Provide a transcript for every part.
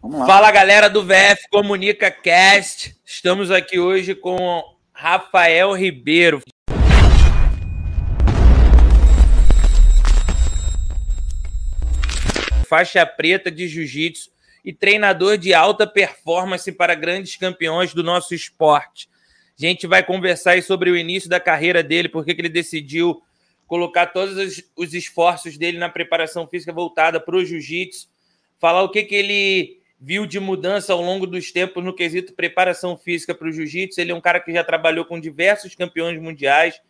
Fala galera do VF Comunica Cast. Estamos aqui hoje com Rafael Ribeiro. Faixa preta de jiu-jitsu e treinador de alta performance para grandes campeões do nosso esporte. A gente vai conversar sobre o início da carreira dele, porque ele decidiu colocar todos os esforços dele na preparação física voltada para o jiu-jitsu, falar o que, que ele viu de mudança ao longo dos tempos no quesito preparação física para o jiu-jitsu. Ele é um cara que já trabalhou com diversos campeões mundiais.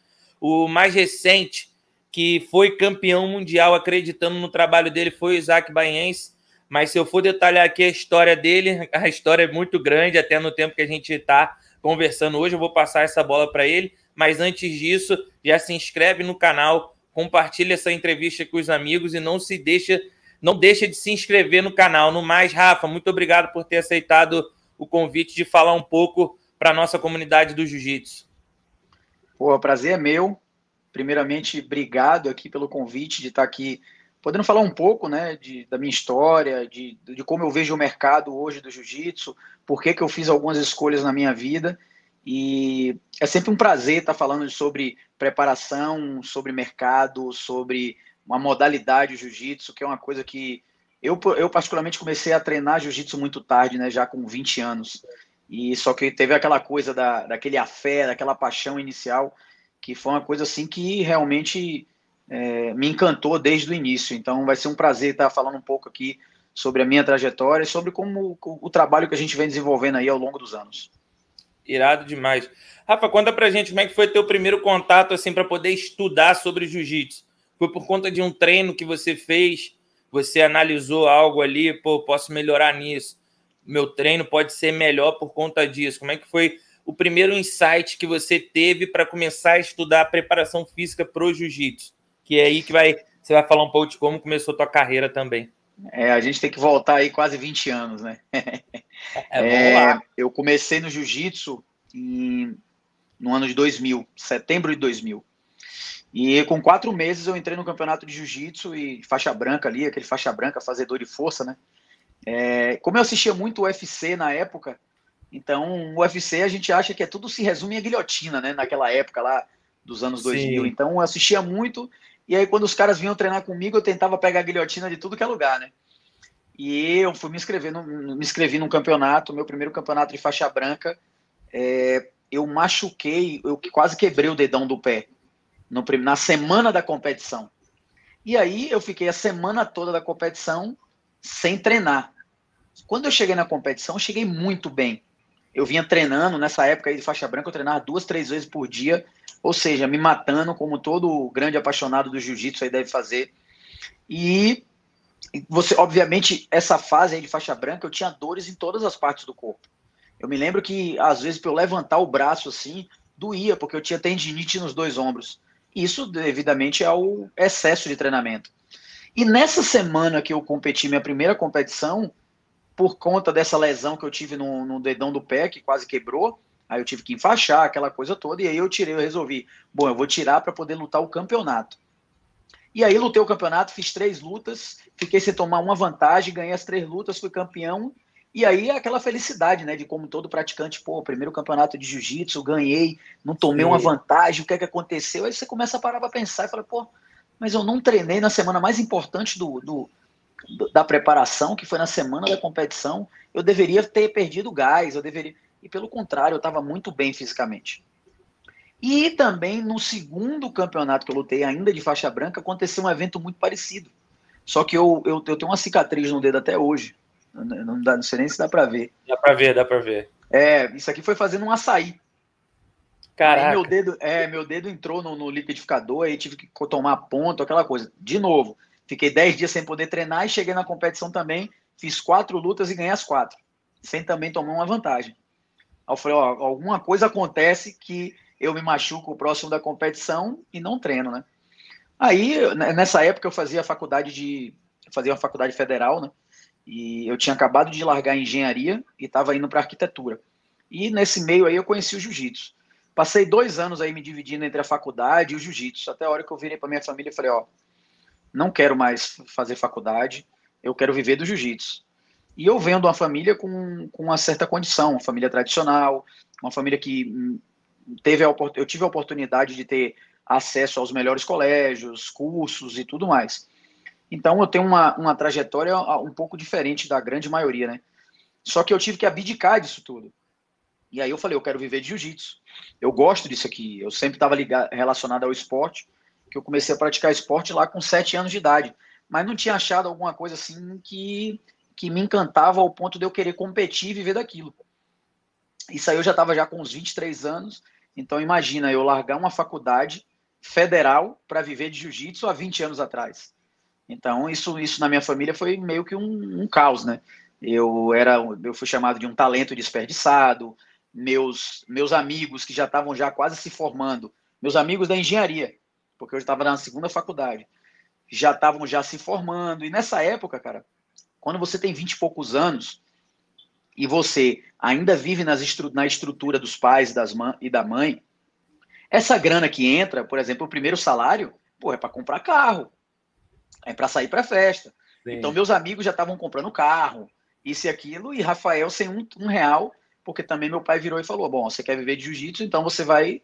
O mais recente, que foi campeão mundial, acreditando no trabalho dele, foi o Isaac Baiense. Mas se eu for detalhar aqui a história dele, a história é muito grande, até no tempo que a gente está conversando hoje. Eu vou passar essa bola para ele. Mas antes disso, já se inscreve no canal, compartilha essa entrevista com os amigos e não se deixa não deixa de se inscrever no canal. No mais, Rafa, muito obrigado por ter aceitado o convite de falar um pouco para a nossa comunidade do Jiu-Jitsu. Pô, o prazer é meu. Primeiramente, obrigado aqui pelo convite de estar aqui podendo falar um pouco né, de, da minha história, de, de como eu vejo o mercado hoje do jiu-jitsu, por que, que eu fiz algumas escolhas na minha vida. E é sempre um prazer estar falando sobre preparação, sobre mercado, sobre uma modalidade jiu-jitsu, que é uma coisa que eu, eu particularmente comecei a treinar jiu-jitsu muito tarde, né, já com 20 anos. E só que teve aquela coisa da, daquele afé, daquela paixão inicial, que foi uma coisa assim que realmente é, me encantou desde o início. Então vai ser um prazer estar falando um pouco aqui sobre a minha trajetória e sobre como o, o trabalho que a gente vem desenvolvendo aí ao longo dos anos. Irado demais. Rafa, conta pra gente como é que foi teu primeiro contato assim para poder estudar sobre jiu-jitsu. Foi por conta de um treino que você fez, você analisou algo ali, pô, posso melhorar nisso. Meu treino pode ser melhor por conta disso. Como é que foi o primeiro insight que você teve para começar a estudar a preparação física para o jiu-jitsu? Que é aí que vai, você vai falar um pouco de como começou a tua carreira também. É, a gente tem que voltar aí quase 20 anos, né? É, é, eu comecei no jiu-jitsu no ano de 2000, setembro de 2000. E com quatro meses eu entrei no campeonato de jiu-jitsu e faixa branca ali, aquele faixa branca, fazedor de força, né? É, como eu assistia muito o UFC na época, então o UFC a gente acha que é tudo se resume a guilhotina, né? Naquela época lá dos anos Sim. 2000. Então eu assistia muito e aí quando os caras vinham treinar comigo eu tentava pegar a guilhotina de tudo que é lugar, né? E eu fui me inscrever, no, me inscrevi num campeonato, meu primeiro campeonato de faixa branca. É, eu machuquei, eu quase quebrei o dedão do pé no, na semana da competição. E aí eu fiquei a semana toda da competição sem treinar. Quando eu cheguei na competição, eu cheguei muito bem. Eu vinha treinando, nessa época aí de faixa branca, eu treinava duas, três vezes por dia, ou seja, me matando, como todo grande apaixonado do jiu-jitsu aí deve fazer. E você, obviamente, essa fase aí de faixa branca, eu tinha dores em todas as partes do corpo. Eu me lembro que, às vezes, para eu levantar o braço assim, doía, porque eu tinha tendinite nos dois ombros. Isso devidamente ao excesso de treinamento. E nessa semana que eu competi minha primeira competição, por conta dessa lesão que eu tive no, no dedão do pé, que quase quebrou, aí eu tive que enfaixar aquela coisa toda, e aí eu tirei, eu resolvi, bom, eu vou tirar para poder lutar o campeonato. E aí lutei o campeonato, fiz três lutas, fiquei sem tomar uma vantagem, ganhei as três lutas, fui campeão, e aí aquela felicidade, né, de como todo praticante, pô, primeiro campeonato de jiu-jitsu, ganhei, não tomei Sim. uma vantagem, o que é que aconteceu? Aí você começa a parar para pensar e fala, pô, mas eu não treinei na semana mais importante do, do, do, da preparação, que foi na semana da competição, eu deveria ter perdido gás, eu deveria. E pelo contrário, eu estava muito bem fisicamente. E também no segundo campeonato que eu lutei, ainda de faixa branca, aconteceu um evento muito parecido. Só que eu, eu, eu tenho uma cicatriz no dedo até hoje. Não, dá, não sei nem se dá para ver. Dá para ver, dá para ver. É, isso aqui foi fazendo um açaí. Caraca. Aí meu dedo, é, meu dedo entrou no, no liquidificador, aí tive que tomar ponto, aquela coisa. De novo, fiquei 10 dias sem poder treinar e cheguei na competição também, fiz quatro lutas e ganhei as quatro, sem também tomar uma vantagem. Aí eu falei, ó, alguma coisa acontece que eu me machuco próximo da competição e não treino, né? Aí, nessa época, eu fazia faculdade de. fazia uma faculdade federal, né? E eu tinha acabado de largar a engenharia e estava indo para arquitetura. E nesse meio aí eu conheci o jiu-jitsu. Passei dois anos aí me dividindo entre a faculdade e o jiu-jitsu. Até a hora que eu virei para minha família e falei, ó, não quero mais fazer faculdade, eu quero viver do jiu-jitsu. E eu venho de uma família com, com uma certa condição, uma família tradicional, uma família que hum, teve a, eu tive a oportunidade de ter acesso aos melhores colégios, cursos e tudo mais. Então eu tenho uma, uma trajetória um pouco diferente da grande maioria, né? Só que eu tive que abdicar disso tudo. E aí eu falei, eu quero viver de jiu-jitsu. Eu gosto disso aqui. Eu sempre estava relacionado ao esporte, que eu comecei a praticar esporte lá com sete anos de idade. Mas não tinha achado alguma coisa assim que, que me encantava ao ponto de eu querer competir e viver daquilo. Isso aí eu já estava já com uns 23 anos. Então imagina eu largar uma faculdade federal para viver de jiu-jitsu há 20 anos atrás. Então isso, isso na minha família foi meio que um, um caos, né? Eu era, eu fui chamado de um talento desperdiçado, meus, meus amigos que já estavam já quase se formando, meus amigos da engenharia, porque eu estava na segunda faculdade, já estavam já se formando. E nessa época, cara, quando você tem 20 e poucos anos e você ainda vive nas estru na estrutura dos pais das e da mãe, essa grana que entra, por exemplo, o primeiro salário, pô, é para comprar carro, é para sair para festa. Sim. Então, meus amigos já estavam comprando carro, isso e aquilo, e Rafael sem um, um real porque também meu pai virou e falou: bom, você quer viver de jiu-jitsu, então você vai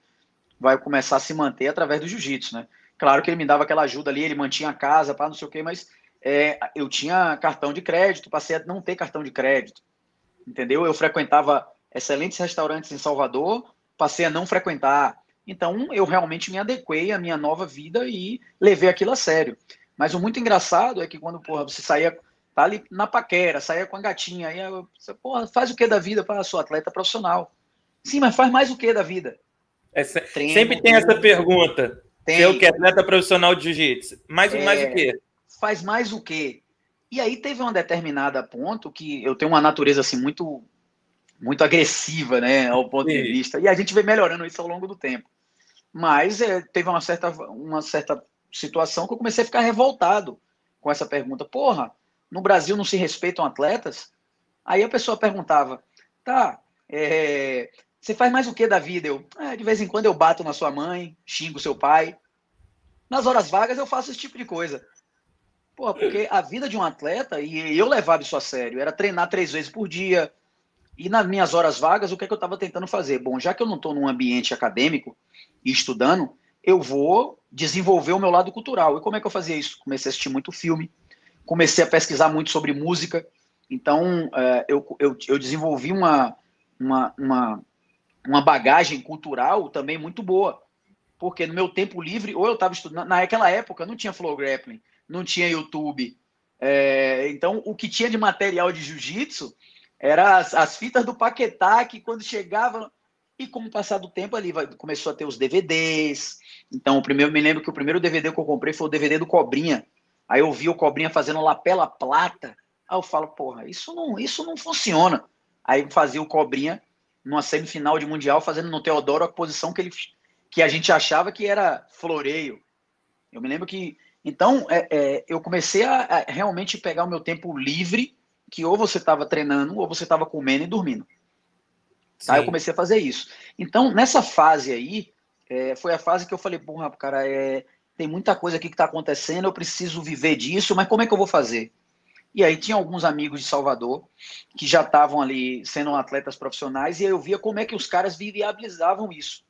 vai começar a se manter através do jiu-jitsu, né? Claro que ele me dava aquela ajuda ali, ele mantinha a casa, para não sei o quê, mas é, eu tinha cartão de crédito, passei a não ter cartão de crédito, entendeu? Eu frequentava excelentes restaurantes em Salvador, passei a não frequentar. Então, eu realmente me adequei à minha nova vida e levei aquilo a sério. Mas o muito engraçado é que quando porra, você saía tá ali na paquera, saia com a gatinha, aí você, porra, faz o que da vida para sua atleta profissional? Sim, mas faz mais o que da vida? É, Treino, sempre tem essa pergunta. Tem. Eu que atleta profissional de jiu-jitsu. Mais, é, mais o quê? Faz mais o quê? E aí teve uma determinada ponto que eu tenho uma natureza assim muito muito agressiva, né, ao ponto Sim. de vista. E a gente vem melhorando isso ao longo do tempo. Mas é, teve uma certa, uma certa situação que eu comecei a ficar revoltado com essa pergunta. Porra, no Brasil não se respeitam atletas? Aí a pessoa perguntava, tá, é, você faz mais o que da vida? Eu, é, de vez em quando eu bato na sua mãe, xingo seu pai. Nas horas vagas eu faço esse tipo de coisa. Pô, porque a vida de um atleta, e eu levava isso a sério, era treinar três vezes por dia. E nas minhas horas vagas, o que, é que eu estava tentando fazer? Bom, já que eu não estou num ambiente acadêmico e estudando, eu vou desenvolver o meu lado cultural. E como é que eu fazia isso? Comecei a assistir muito filme, comecei a pesquisar muito sobre música, então é, eu, eu, eu, desenvolvi uma, uma, uma, uma, bagagem cultural também muito boa, porque no meu tempo livre, ou eu estava estudando, naquela época não tinha Flow Grappling, não tinha YouTube, é, então o que tinha de material de jiu-jitsu era as, as, fitas do Paquetá, que quando chegava, e com o passar do tempo ali vai, começou a ter os DVDs, então o primeiro, me lembro que o primeiro DVD que eu comprei foi o DVD do Cobrinha, Aí eu vi o Cobrinha fazendo lapela plata. Aí eu falo, porra, isso não, isso não funciona. Aí fazia o Cobrinha numa semifinal de Mundial, fazendo no Teodoro a posição que, ele, que a gente achava que era floreio. Eu me lembro que. Então, é, é, eu comecei a, a, realmente pegar o meu tempo livre, que ou você estava treinando, ou você estava comendo e dormindo. Tá? Eu comecei a fazer isso. Então, nessa fase aí, é, foi a fase que eu falei, porra, cara, é, tem muita coisa aqui que está acontecendo, eu preciso viver disso, mas como é que eu vou fazer? E aí tinha alguns amigos de Salvador que já estavam ali sendo atletas profissionais e eu via como é que os caras viabilizavam isso.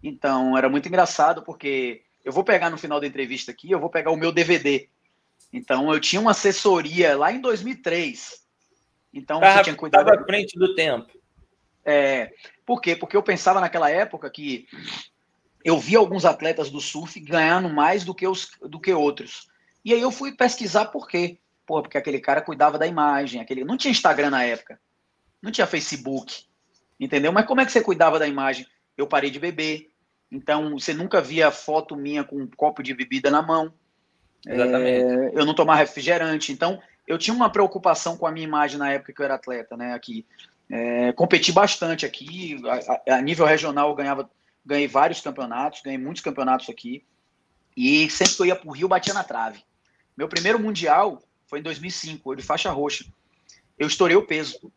Então era muito engraçado porque eu vou pegar no final da entrevista aqui, eu vou pegar o meu DVD. Então eu tinha uma assessoria lá em 2003. Então tava, você tinha cuidado. Estava à frente do tempo. É, por quê? Porque eu pensava naquela época que eu vi alguns atletas do surf ganhando mais do que, os, do que outros. E aí eu fui pesquisar por quê. Pô, porque aquele cara cuidava da imagem, aquele não tinha Instagram na época, não tinha Facebook, entendeu? Mas como é que você cuidava da imagem? Eu parei de beber, então você nunca via foto minha com um copo de bebida na mão. Exatamente. É, eu não tomava refrigerante, então eu tinha uma preocupação com a minha imagem na época que eu era atleta, né? Aqui, é, competi bastante aqui, a, a, nível regional eu ganhava ganhei vários campeonatos, ganhei muitos campeonatos aqui. E sempre que eu ia pro Rio, batia na trave. Meu primeiro mundial foi em 2005, eu de faixa roxa. Eu estourei o peso.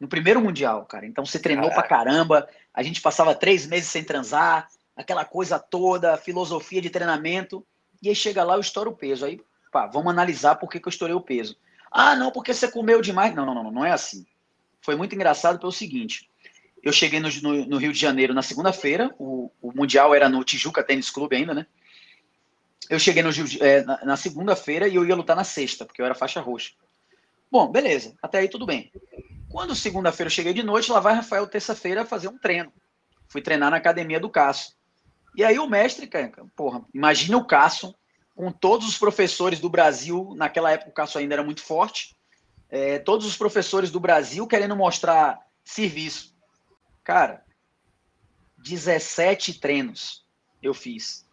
No primeiro mundial, cara. Então você treinou Caraca. pra caramba. A gente passava três meses sem transar, aquela coisa toda, filosofia de treinamento. E aí chega lá, eu estouro o peso. Aí, pá, vamos analisar por que, que eu estourei o peso. Ah, não, porque você comeu demais. Não, não, não, não é assim. Foi muito engraçado pelo seguinte. Eu cheguei no, no, no Rio de Janeiro na segunda-feira, o, o, Mundial era no Tijuca Tênis Clube ainda, né? Eu cheguei no, é, na, na segunda-feira e eu ia lutar na sexta, porque eu era faixa roxa. Bom, beleza, até aí tudo bem. Quando segunda-feira eu cheguei de noite, lá vai Rafael terça-feira fazer um treino. Fui treinar na academia do Cássio. E aí o mestre, cara, porra, imagina o Cássio com todos os professores do Brasil, naquela época o Cássio ainda era muito forte, é, todos os professores do Brasil querendo mostrar serviço. Cara, 17 treinos eu fiz.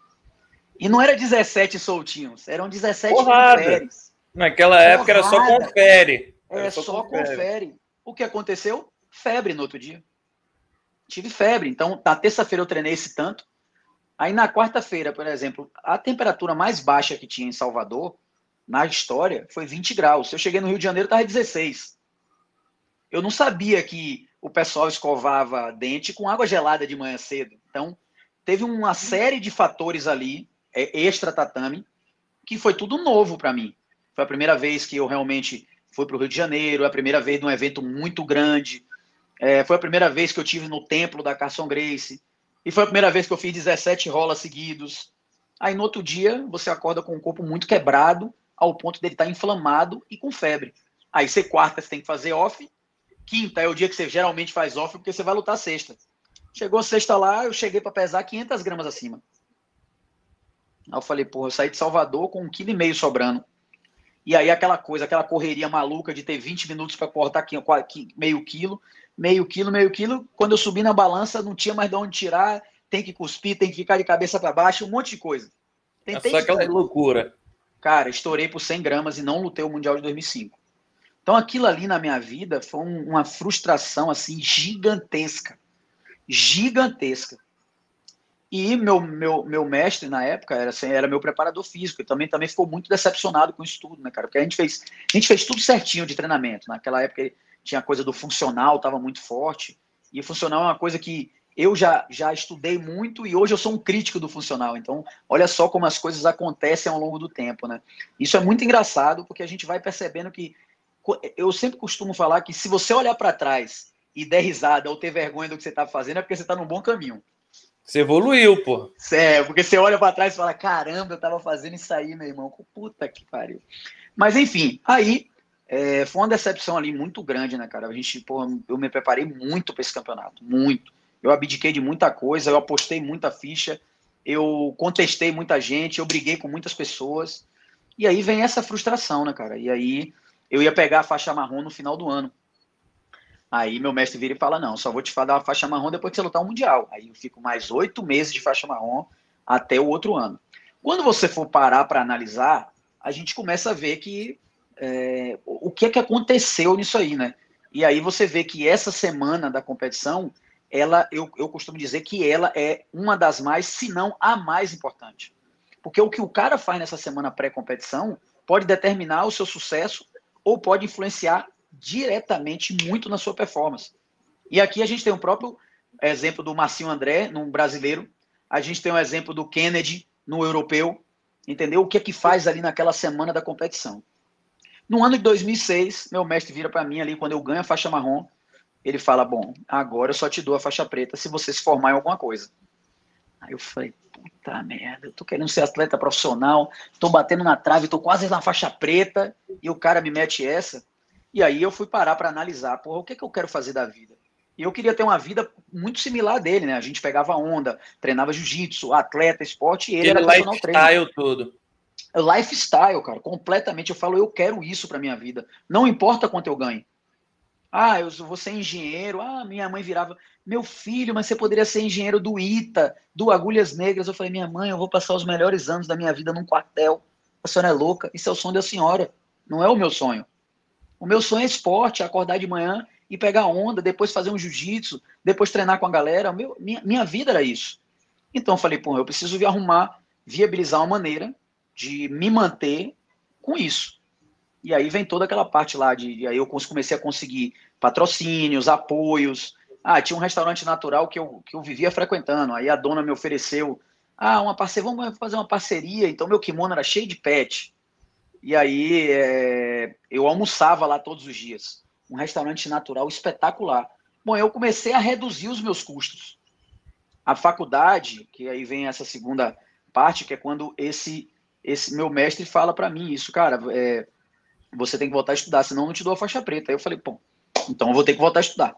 E não era 17 soltinhos, eram 17 conferes. Naquela Porrada. época era só confere. é, só, só confere. confere. O que aconteceu? Febre no outro dia. Tive febre. Então, na terça-feira eu treinei esse tanto. Aí na quarta-feira, por exemplo, a temperatura mais baixa que tinha em Salvador, na história, foi 20 graus. Eu cheguei no Rio de Janeiro, estava 16. Eu não sabia que o pessoal escovava dente com água gelada de manhã cedo. Então, teve uma série de fatores ali, é, extra tatame, que foi tudo novo para mim. Foi a primeira vez que eu realmente fui para o Rio de Janeiro, é a primeira vez num evento muito grande. É, foi a primeira vez que eu tive no templo da Carson Grace. E foi a primeira vez que eu fiz 17 rolas seguidos. Aí no outro dia, você acorda com o corpo muito quebrado, ao ponto dele estar tá inflamado e com febre. Aí você quarta, você tem que fazer off, Quinta é o dia que você geralmente faz off, porque você vai lutar sexta. Chegou sexta lá, eu cheguei para pesar 500 gramas acima. Aí eu falei, porra, eu saí de Salvador com um quilo e meio sobrando. E aí aquela coisa, aquela correria maluca de ter 20 minutos para cortar aqui, meio quilo, meio quilo, meio quilo. Quando eu subi na balança, não tinha mais de onde tirar, tem que cuspir, tem que ficar de cabeça para baixo, um monte de coisa. Tentei é só aquela loucura. Cara, estourei por 100 gramas e não lutei o Mundial de 2005. Então aquilo ali na minha vida foi um, uma frustração assim gigantesca, gigantesca. E meu, meu, meu mestre na época era, assim, era meu preparador físico, e também, também ficou muito decepcionado com o estudo, né, cara? Porque a gente fez, a gente fez tudo certinho de treinamento. Naquela época tinha a coisa do funcional, estava muito forte. E funcional é uma coisa que eu já, já estudei muito e hoje eu sou um crítico do funcional. Então, olha só como as coisas acontecem ao longo do tempo, né? Isso é muito engraçado porque a gente vai percebendo que eu sempre costumo falar que se você olhar para trás e der risada ou ter vergonha do que você está fazendo, é porque você está num bom caminho. Você evoluiu, pô. É, porque você olha para trás e fala: caramba, eu estava fazendo isso aí, meu irmão. Puta que pariu. Mas enfim, aí é, foi uma decepção ali muito grande, né, cara? A gente, pô, eu me preparei muito para esse campeonato, muito. Eu abdiquei de muita coisa, eu apostei muita ficha, eu contestei muita gente, eu briguei com muitas pessoas. E aí vem essa frustração, né, cara? E aí eu ia pegar a faixa marrom no final do ano. Aí meu mestre vira e fala: Não, só vou te dar uma faixa marrom depois que você lutar o Mundial. Aí eu fico mais oito meses de faixa marrom até o outro ano. Quando você for parar para analisar, a gente começa a ver que é, o que é que aconteceu nisso aí, né? E aí você vê que essa semana da competição, ela, eu, eu costumo dizer que ela é uma das mais, se não a mais importante. Porque o que o cara faz nessa semana pré-competição pode determinar o seu sucesso ou pode influenciar diretamente muito na sua performance. E aqui a gente tem o próprio exemplo do Marcinho André, num brasileiro, a gente tem o exemplo do Kennedy no europeu, entendeu? O que é que faz ali naquela semana da competição. No ano de 2006, meu mestre vira para mim ali, quando eu ganho a faixa marrom, ele fala: Bom, agora eu só te dou a faixa preta se você se formar em alguma coisa. Aí eu falei: Puta merda, eu tô querendo ser atleta profissional, tô batendo na trave, tô quase na faixa preta, e o cara me mete essa. E aí eu fui parar para analisar, porra, o que, é que eu quero fazer da vida? E eu queria ter uma vida muito similar dele, né? A gente pegava onda, treinava jiu-jitsu, atleta, esporte, e ele, ele era personal trainer. tudo. Lifestyle, cara, completamente. Eu falo, eu quero isso para minha vida. Não importa quanto eu ganhe. Ah, eu vou ser engenheiro. Ah, minha mãe virava, meu filho, mas você poderia ser engenheiro do ITA, do Agulhas Negras. Eu falei, minha mãe, eu vou passar os melhores anos da minha vida num quartel. A senhora é louca, isso é o sonho da senhora, não é o meu sonho. O meu sonho é esporte, acordar de manhã e pegar onda, depois fazer um jiu-jitsu, depois treinar com a galera. Meu, minha, minha vida era isso. Então eu falei, pô, eu preciso arrumar, viabilizar uma maneira de me manter com isso. E aí vem toda aquela parte lá de. Aí eu comecei a conseguir patrocínios, apoios. Ah, tinha um restaurante natural que eu, que eu vivia frequentando. Aí a dona me ofereceu. Ah, uma parceria, vamos fazer uma parceria. Então meu kimono era cheio de pet. E aí é, eu almoçava lá todos os dias. Um restaurante natural espetacular. Bom, eu comecei a reduzir os meus custos. A faculdade, que aí vem essa segunda parte, que é quando esse esse meu mestre fala para mim isso, cara, é, você tem que voltar a estudar, senão eu não te dou a faixa preta. Aí eu falei, pô, então eu vou ter que voltar a estudar.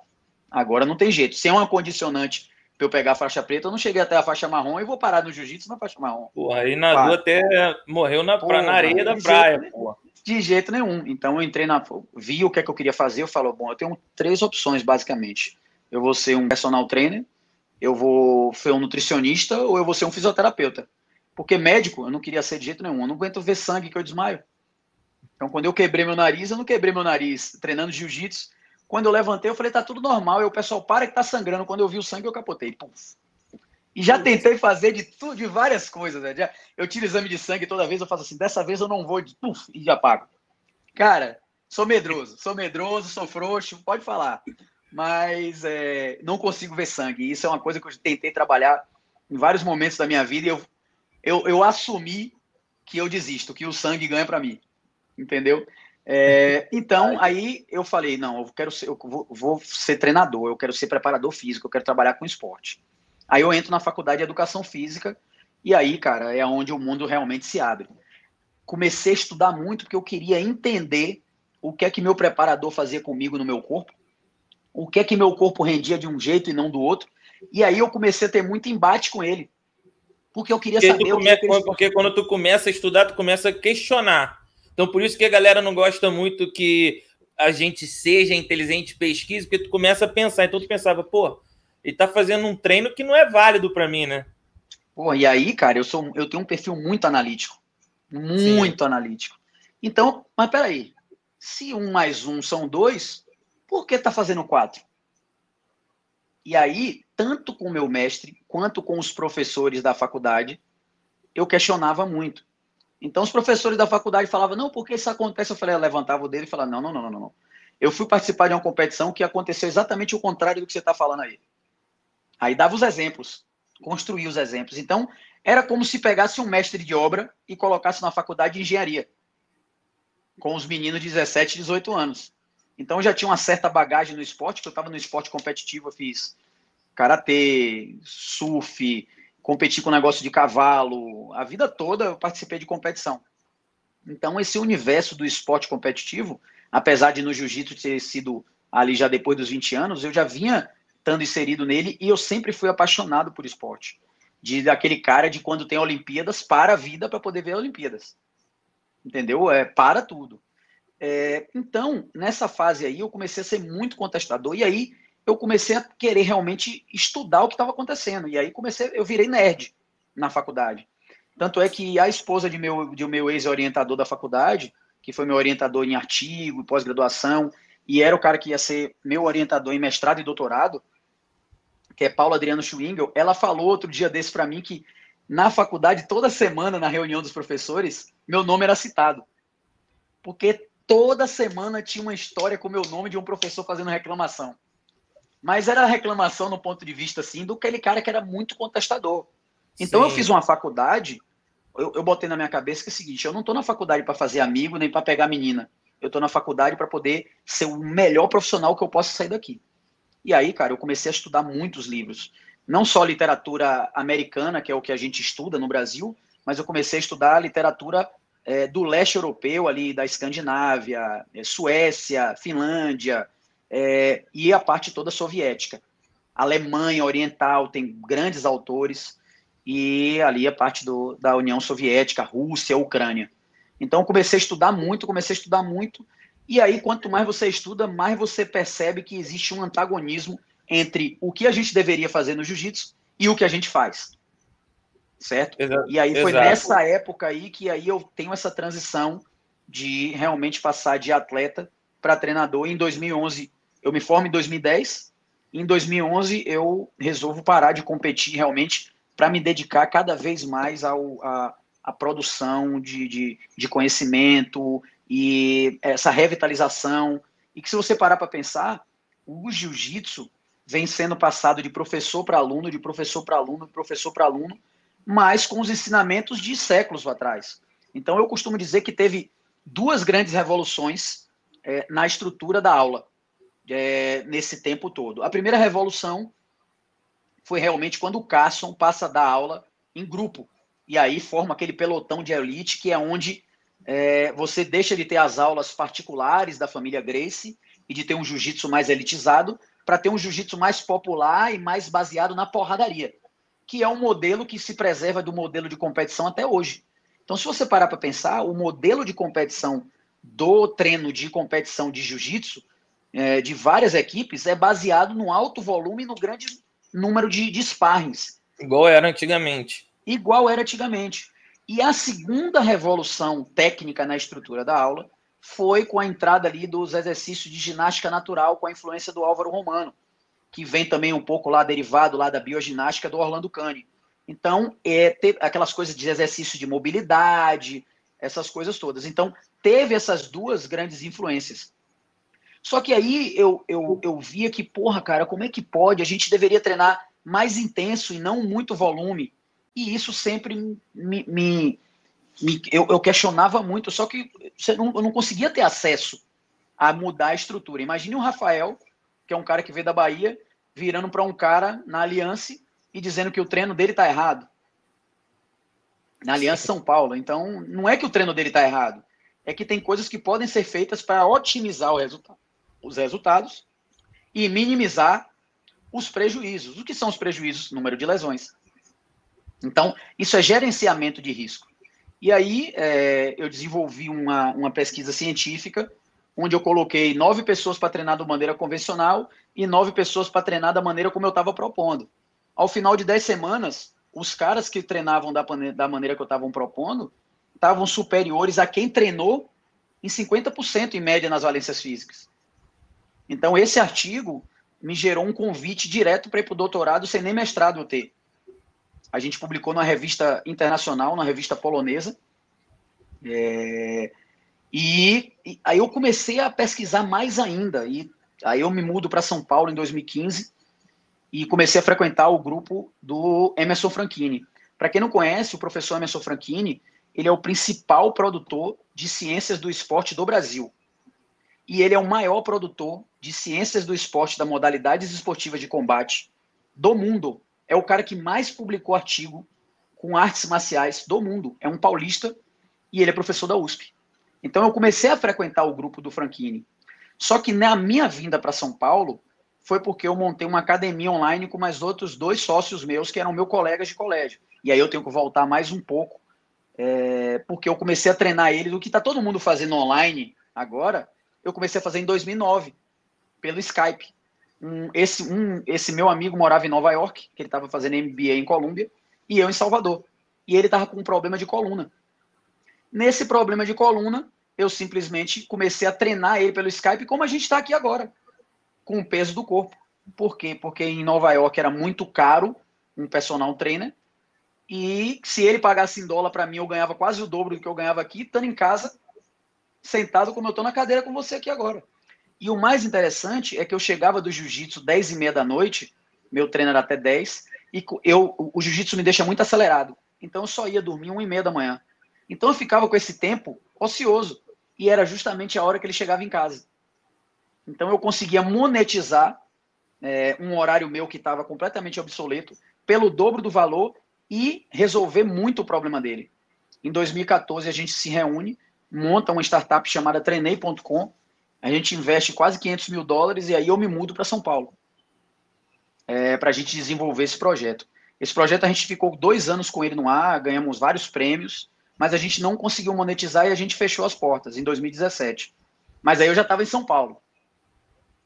Agora não tem jeito. Se é uma condicionante para eu pegar a faixa preta, eu não cheguei até a faixa marrom e vou parar no jiu-jitsu na faixa marrom. Porra, aí nadou até morreu na, porra, na areia da praia, jeito, De jeito nenhum. Então eu entrei na. Vi o que é que eu queria fazer. Eu falo, bom, eu tenho três opções, basicamente. Eu vou ser um personal trainer, eu vou ser um nutricionista ou eu vou ser um fisioterapeuta. Porque médico eu não queria ser de jeito nenhum. Eu não aguento ver sangue que eu desmaio. Então, quando eu quebrei meu nariz, eu não quebrei meu nariz treinando jiu-jitsu. Quando eu levantei, eu falei, tá tudo normal. E o pessoal, para que tá sangrando. Quando eu vi o sangue, eu capotei. Puf. E já tentei fazer de tudo, de várias coisas. Né? Eu tiro exame de sangue toda vez, eu faço assim, dessa vez eu não vou, de, puf, e já pago. Cara, sou medroso, sou medroso, sou frouxo, pode falar. Mas é, não consigo ver sangue. Isso é uma coisa que eu tentei trabalhar em vários momentos da minha vida e eu, eu, eu assumi que eu desisto, que o sangue ganha para mim entendeu? É, então, aí eu falei, não, eu quero ser, eu vou, vou, ser treinador, eu quero ser preparador físico, eu quero trabalhar com esporte. Aí eu entro na faculdade de educação física e aí, cara, é onde o mundo realmente se abre. Comecei a estudar muito porque eu queria entender o que é que meu preparador fazia comigo no meu corpo, o que é que meu corpo rendia de um jeito e não do outro. E aí eu comecei a ter muito embate com ele. Porque eu queria porque saber. Come... o que é Porque quando tu começa a estudar, tu começa a questionar. Então, por isso que a galera não gosta muito que a gente seja inteligente e pesquise, porque tu começa a pensar. Então, tu pensava, pô, ele tá fazendo um treino que não é válido para mim, né? Pô, e aí, cara, eu, sou, eu tenho um perfil muito analítico. Muito Sim. analítico. Então, mas peraí. Se um mais um são dois, por que tá fazendo quatro? E aí, tanto com o meu mestre quanto com os professores da faculdade, eu questionava muito. Então os professores da faculdade falavam, não, porque isso acontece? Eu falei, eu levantava o dedo e falava, não, não, não, não, não. Eu fui participar de uma competição que aconteceu exatamente o contrário do que você está falando aí. Aí dava os exemplos, construía os exemplos. Então, era como se pegasse um mestre de obra e colocasse na faculdade de engenharia, com os meninos de 17, 18 anos. Então, eu já tinha uma certa bagagem no esporte, que eu estava no esporte competitivo, eu fiz karatê, surf, competi com negócio de cavalo, a vida toda eu participei de competição. Então, esse universo do esporte competitivo, apesar de no jiu-jitsu ter sido ali já depois dos 20 anos, eu já vinha estando inserido nele e eu sempre fui apaixonado por esporte. De daquele cara de quando tem Olimpíadas, para a vida para poder ver Olimpíadas. Entendeu? É, para tudo. É, então, nessa fase aí, eu comecei a ser muito contestador. E aí, eu comecei a querer realmente estudar o que estava acontecendo. E aí comecei, eu virei nerd na faculdade. Tanto é que a esposa de meu, de meu ex-orientador da faculdade, que foi meu orientador em artigo, pós-graduação, e era o cara que ia ser meu orientador em mestrado e doutorado, que é Paulo Adriano Schwingel, ela falou outro dia desse para mim que na faculdade, toda semana, na reunião dos professores, meu nome era citado. Porque toda semana tinha uma história com o meu nome de um professor fazendo reclamação. Mas era reclamação no ponto de vista assim do aquele cara que era muito contestador. Então Sim. eu fiz uma faculdade, eu, eu botei na minha cabeça que é o seguinte: eu não estou na faculdade para fazer amigo nem para pegar menina. Eu estou na faculdade para poder ser o melhor profissional que eu possa sair daqui. E aí, cara, eu comecei a estudar muitos livros. Não só literatura americana, que é o que a gente estuda no Brasil, mas eu comecei a estudar literatura é, do leste europeu, ali da Escandinávia, é, Suécia, Finlândia, é, e a parte toda soviética. Alemanha Oriental tem grandes autores, e ali a parte do, da União Soviética, Rússia, Ucrânia. Então comecei a estudar muito, comecei a estudar muito, e aí quanto mais você estuda, mais você percebe que existe um antagonismo entre o que a gente deveria fazer no jiu-jitsu e o que a gente faz. Certo? Exato, e aí foi exato. nessa época aí que aí eu tenho essa transição de realmente passar de atleta para treinador. Em 2011 eu me formo em 2010. Em 2011, eu resolvo parar de competir realmente para me dedicar cada vez mais ao, a, a produção de, de, de conhecimento e essa revitalização. E que se você parar para pensar, o jiu-jitsu vem sendo passado de professor para aluno, de professor para aluno, de professor para aluno, mas com os ensinamentos de séculos atrás. Então eu costumo dizer que teve duas grandes revoluções é, na estrutura da aula é, nesse tempo todo. A primeira revolução foi realmente quando o Carson passa a dar aula em grupo. E aí forma aquele pelotão de elite que é onde é, você deixa de ter as aulas particulares da família Grace e de ter um jiu-jitsu mais elitizado para ter um jiu-jitsu mais popular e mais baseado na porradaria, que é um modelo que se preserva do modelo de competição até hoje. Então, se você parar para pensar, o modelo de competição do treino de competição de jiu-jitsu é, de várias equipes é baseado no alto volume e no grande número de, de sparrings. Igual era antigamente. Igual era antigamente. E a segunda revolução técnica na estrutura da aula foi com a entrada ali dos exercícios de ginástica natural com a influência do Álvaro Romano, que vem também um pouco lá derivado lá da bioginástica do Orlando Cane. Então, é, aquelas coisas de exercício de mobilidade, essas coisas todas. Então, teve essas duas grandes influências. Só que aí eu, eu, eu via que, porra, cara, como é que pode? A gente deveria treinar mais intenso e não muito volume. E isso sempre me, me, me eu, eu, questionava muito, só que não, eu não conseguia ter acesso a mudar a estrutura. Imagine o Rafael, que é um cara que veio da Bahia, virando para um cara na Aliança e dizendo que o treino dele está errado. Na Aliança São Paulo. Então, não é que o treino dele está errado. É que tem coisas que podem ser feitas para otimizar resultado, os resultados e minimizar os prejuízos. O que são os prejuízos? Número de lesões. Então, isso é gerenciamento de risco. E aí, é, eu desenvolvi uma, uma pesquisa científica, onde eu coloquei nove pessoas para treinar de maneira convencional e nove pessoas para treinar da maneira como eu estava propondo. Ao final de dez semanas, os caras que treinavam da, da maneira que eu estava propondo estavam superiores a quem treinou em 50% em média nas valências físicas. Então, esse artigo me gerou um convite direto para ir para o doutorado sem nem mestrado eu ter. A gente publicou numa revista internacional, numa revista polonesa. É, e, e, aí eu comecei a pesquisar mais ainda. E aí eu me mudo para São Paulo em 2015 e comecei a frequentar o grupo do Emerson Franchini. Para quem não conhece, o professor Emerson Franchini, ele é o principal produtor de ciências do esporte do Brasil. E ele é o maior produtor de ciências do esporte da modalidades esportivas de combate do mundo é o cara que mais publicou artigo com artes marciais do mundo. É um paulista e ele é professor da USP. Então eu comecei a frequentar o grupo do Franchini. Só que na minha vinda para São Paulo foi porque eu montei uma academia online com mais outros dois sócios meus que eram meus colegas de colégio. E aí eu tenho que voltar mais um pouco, é, porque eu comecei a treinar eles. O que está todo mundo fazendo online agora, eu comecei a fazer em 2009, pelo Skype um, esse, um, esse meu amigo morava em Nova York, que ele estava fazendo MBA em Colômbia, e eu em Salvador. E ele estava com um problema de coluna. Nesse problema de coluna, eu simplesmente comecei a treinar ele pelo Skype, como a gente está aqui agora, com o peso do corpo. Por quê? Porque em Nova York era muito caro um personal trainer, e se ele pagasse em dólar para mim, eu ganhava quase o dobro do que eu ganhava aqui, estando em casa, sentado como eu estou na cadeira com você aqui agora. E o mais interessante é que eu chegava do jiu-jitsu 10 e meia da noite, meu treino era até 10, e eu, o jiu-jitsu me deixa muito acelerado. Então eu só ia dormir 1 e meia da manhã. Então eu ficava com esse tempo ocioso. E era justamente a hora que ele chegava em casa. Então eu conseguia monetizar é, um horário meu que estava completamente obsoleto pelo dobro do valor e resolver muito o problema dele. Em 2014 a gente se reúne, monta uma startup chamada treinei.com, a gente investe quase 500 mil dólares e aí eu me mudo para São Paulo é, para a gente desenvolver esse projeto. Esse projeto a gente ficou dois anos com ele no ar, ganhamos vários prêmios, mas a gente não conseguiu monetizar e a gente fechou as portas em 2017. Mas aí eu já estava em São Paulo.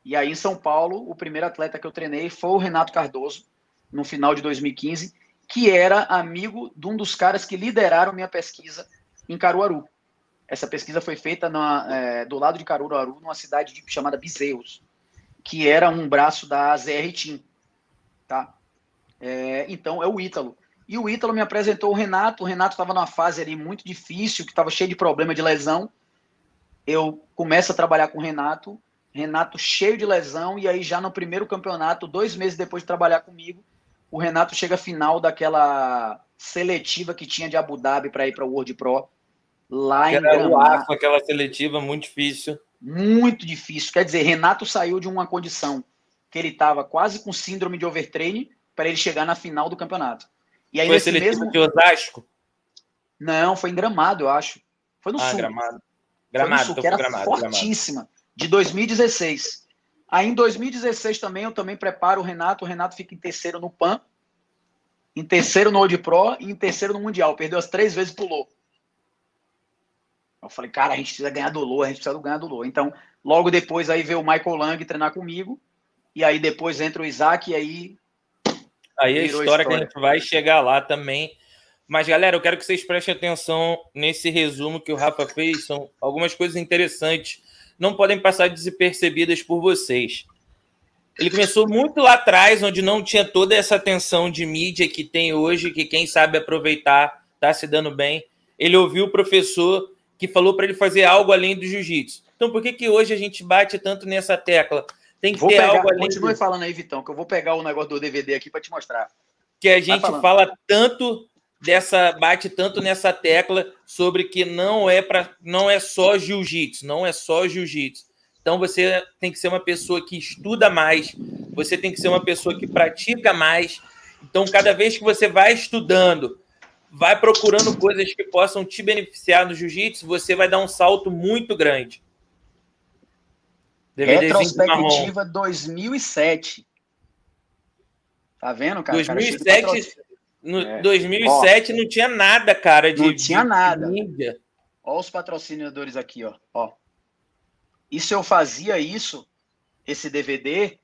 E aí em São Paulo, o primeiro atleta que eu treinei foi o Renato Cardoso, no final de 2015, que era amigo de um dos caras que lideraram minha pesquisa em Caruaru. Essa pesquisa foi feita na, é, do lado de Caruaru, numa cidade de, chamada Bezerros, que era um braço da ZR Team. Tá? É, então, é o Ítalo. E o Ítalo me apresentou o Renato. O Renato estava numa fase ali muito difícil, que estava cheio de problema de lesão. Eu começo a trabalhar com o Renato. Renato cheio de lesão, e aí já no primeiro campeonato, dois meses depois de trabalhar comigo, o Renato chega à final daquela seletiva que tinha de Abu Dhabi para ir para o World Pro lá em Gramado. aquela seletiva muito difícil. Muito difícil. Quer dizer, Renato saiu de uma condição que ele estava quase com síndrome de overtraining para ele chegar na final do campeonato. E aí foi nesse mesmo de Osasco? Não, foi em Gramado, eu acho. Foi no ah, sul. Gramado. Gramado, sul, que era gramado, fortíssima, gramado. de 2016. Aí em 2016 também eu também preparo o Renato, o Renato fica em terceiro no PAN, em terceiro no Old Pro e em terceiro no Mundial. Perdeu as três vezes pulou. Eu falei, cara, a gente precisa ganhar do Lô, a gente precisa ganhar do Lô. Então, logo depois aí veio o Michael Lang treinar comigo, e aí depois entra o Isaac, e aí. Aí a história, história que a gente vai chegar lá também. Mas, galera, eu quero que vocês prestem atenção nesse resumo que o Rafa fez. São algumas coisas interessantes. Não podem passar despercebidas por vocês. Ele começou muito lá atrás, onde não tinha toda essa atenção de mídia que tem hoje, que quem sabe aproveitar está se dando bem. Ele ouviu o professor que falou para ele fazer algo além do jiu-jitsu. Então, por que, que hoje a gente bate tanto nessa tecla? Tem que vou ter pegar, algo além. Continue do... falando aí, Vitão, que eu vou pegar o negócio do DVD aqui para te mostrar. Que a gente fala tanto dessa bate tanto nessa tecla sobre que não é para não é só jiu-jitsu, não é só jiu-jitsu. Então você tem que ser uma pessoa que estuda mais, você tem que ser uma pessoa que pratica mais. Então cada vez que você vai estudando, vai procurando coisas que possam te beneficiar no jiu-jitsu, você vai dar um salto muito grande. Retrospectiva 2007. Tá vendo, cara? 2007, cara, no é. 2007 ó, não tinha nada, cara, de Não tinha de, nada. mídia. Olha os patrocinadores aqui, ó. ó. Isso eu fazia isso, esse DVD,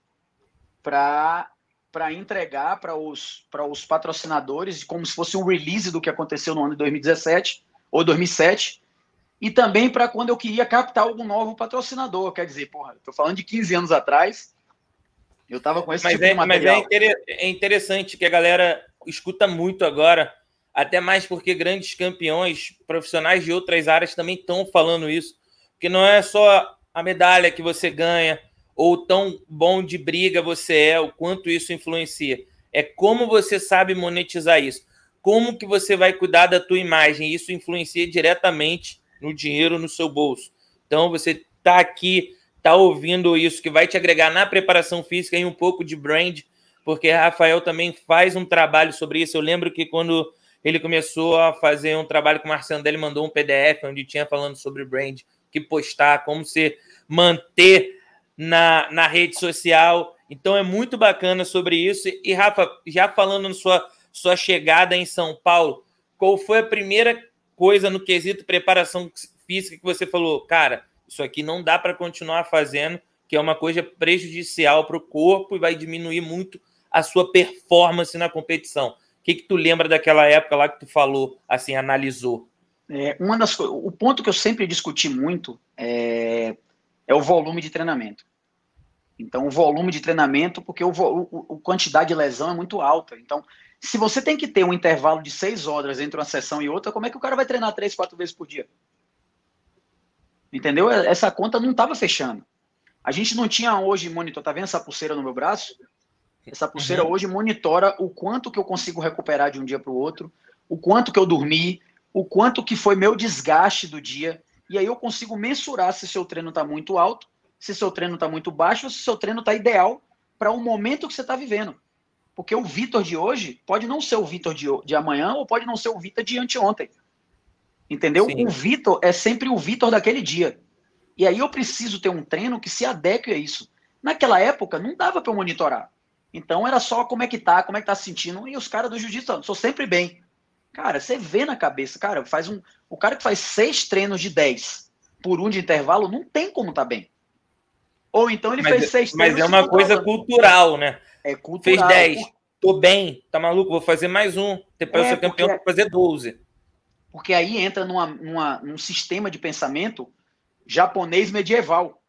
para para entregar para os, para os patrocinadores, como se fosse um release do que aconteceu no ano de 2017 ou 2007, e também para quando eu queria captar algum novo patrocinador. Quer dizer, porra, estou falando de 15 anos atrás, eu estava com esse mas tipo é, de material. Mas é, é interessante que a galera escuta muito agora, até mais porque grandes campeões profissionais de outras áreas também estão falando isso, porque não é só a medalha que você ganha, ou tão bom de briga você é, o quanto isso influencia. É como você sabe monetizar isso. Como que você vai cuidar da tua imagem? Isso influencia diretamente no dinheiro no seu bolso. Então você está aqui, está ouvindo isso que vai te agregar na preparação física e um pouco de brand, porque Rafael também faz um trabalho sobre isso. Eu lembro que quando ele começou a fazer um trabalho com o Marcelo, ele mandou um PDF onde tinha falando sobre brand, que postar, como se manter na, na rede social. Então é muito bacana sobre isso. E, Rafa, já falando na sua, sua chegada em São Paulo, qual foi a primeira coisa no quesito preparação física que você falou, cara, isso aqui não dá para continuar fazendo, que é uma coisa prejudicial para o corpo e vai diminuir muito a sua performance na competição. O que, que tu lembra daquela época lá que tu falou, assim, analisou? É, uma das, o ponto que eu sempre discuti muito é é o volume de treinamento. Então, o volume de treinamento, porque o, o, quantidade de lesão é muito alta. Então, se você tem que ter um intervalo de seis horas entre uma sessão e outra, como é que o cara vai treinar três, quatro vezes por dia? Entendeu? Essa conta não estava fechando. A gente não tinha hoje monitor. Tá vendo essa pulseira no meu braço? Essa pulseira uhum. hoje monitora o quanto que eu consigo recuperar de um dia para o outro, o quanto que eu dormi, o quanto que foi meu desgaste do dia. E aí eu consigo mensurar se seu treino está muito alto, se seu treino está muito baixo, ou se seu treino está ideal para o momento que você está vivendo. Porque o Vitor de hoje pode não ser o Vitor de, de amanhã ou pode não ser o Vitor de anteontem. Entendeu? Sim. O Vitor é sempre o Vitor daquele dia. E aí eu preciso ter um treino que se adeque a isso. Naquela época não dava para eu monitorar. Então era só como é que tá, como é que tá se sentindo. E os caras do jiu-jitsu, sou sempre bem. Cara, você vê na cabeça, cara, faz um. O cara que faz seis treinos de 10 por um de intervalo não tem como tá bem. Ou então ele mas, fez seis treinos. Mas é uma coisa cultural, né? É cultural. Fez 10. Tô bem, tá maluco? Vou fazer mais um. Depois é, eu ser campeão, vou fazer 12. Porque aí entra numa, numa, num sistema de pensamento japonês medieval,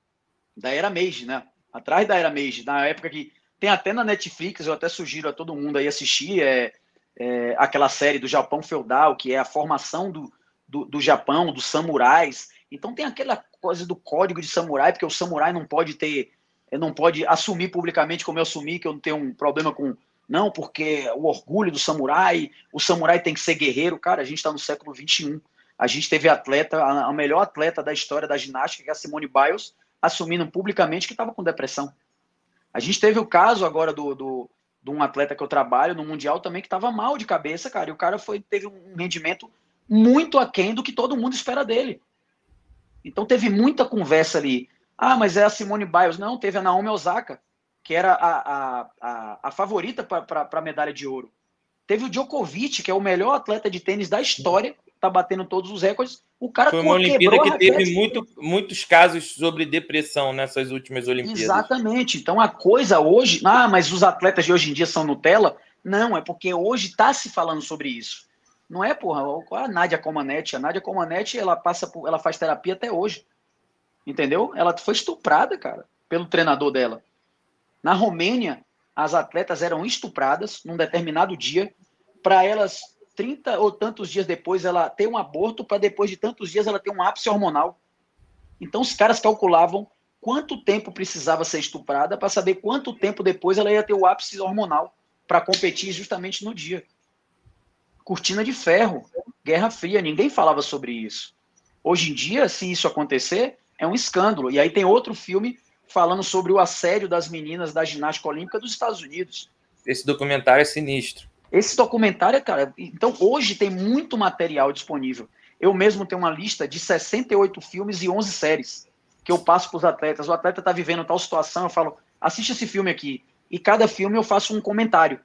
da era Meiji, né? Atrás da era Meiji, na época que tem até na Netflix, eu até sugiro a todo mundo aí assistir, é é, aquela série do Japão feudal, que é a formação do, do, do, Japão, dos samurais. Então tem aquela coisa do código de samurai, porque o samurai não pode ter, não pode assumir publicamente como eu assumi, que eu não tenho um problema com. Não, porque o orgulho do samurai, o samurai tem que ser guerreiro. Cara, a gente está no século XXI. A gente teve atleta, a, melhor atleta da história da ginástica, que é a Simone Biles, assumindo publicamente que estava com depressão. A gente teve o caso agora do, do, de um atleta que eu trabalho no Mundial também que estava mal de cabeça, cara, e o cara foi, teve um rendimento muito aquém do que todo mundo espera dele. Então teve muita conversa ali. Ah, mas é a Simone Biles. Não, teve a Naomi Osaka, que era a, a, a, a favorita para a medalha de ouro. Teve o Djokovic, que é o melhor atleta de tênis da história, tá batendo todos os recordes. O cara Foi uma Olimpíada que teve muito, muitos casos sobre depressão nessas últimas Olimpíadas. Exatamente. Então a coisa hoje. Ah, mas os atletas de hoje em dia são Nutella? Não, é porque hoje está se falando sobre isso. Não é, porra, a Nádia Comanete. A Nádia Comanete, ela passa por, ela faz terapia até hoje. Entendeu? Ela foi estuprada, cara, pelo treinador dela. Na Romênia, as atletas eram estupradas num determinado dia para elas 30 ou tantos dias depois ela ter um aborto para depois de tantos dias ela ter um ápice hormonal. Então os caras calculavam quanto tempo precisava ser estuprada para saber quanto tempo depois ela ia ter o ápice hormonal para competir justamente no dia. Cortina de ferro, Guerra Fria, ninguém falava sobre isso. Hoje em dia, se isso acontecer, é um escândalo. E aí tem outro filme falando sobre o assédio das meninas da ginástica olímpica dos Estados Unidos. Esse documentário é sinistro. Esse documentário, cara, então hoje tem muito material disponível. Eu mesmo tenho uma lista de 68 filmes e 11 séries que eu passo para os atletas. O atleta está vivendo tal situação, eu falo, assiste esse filme aqui. E cada filme eu faço um comentário.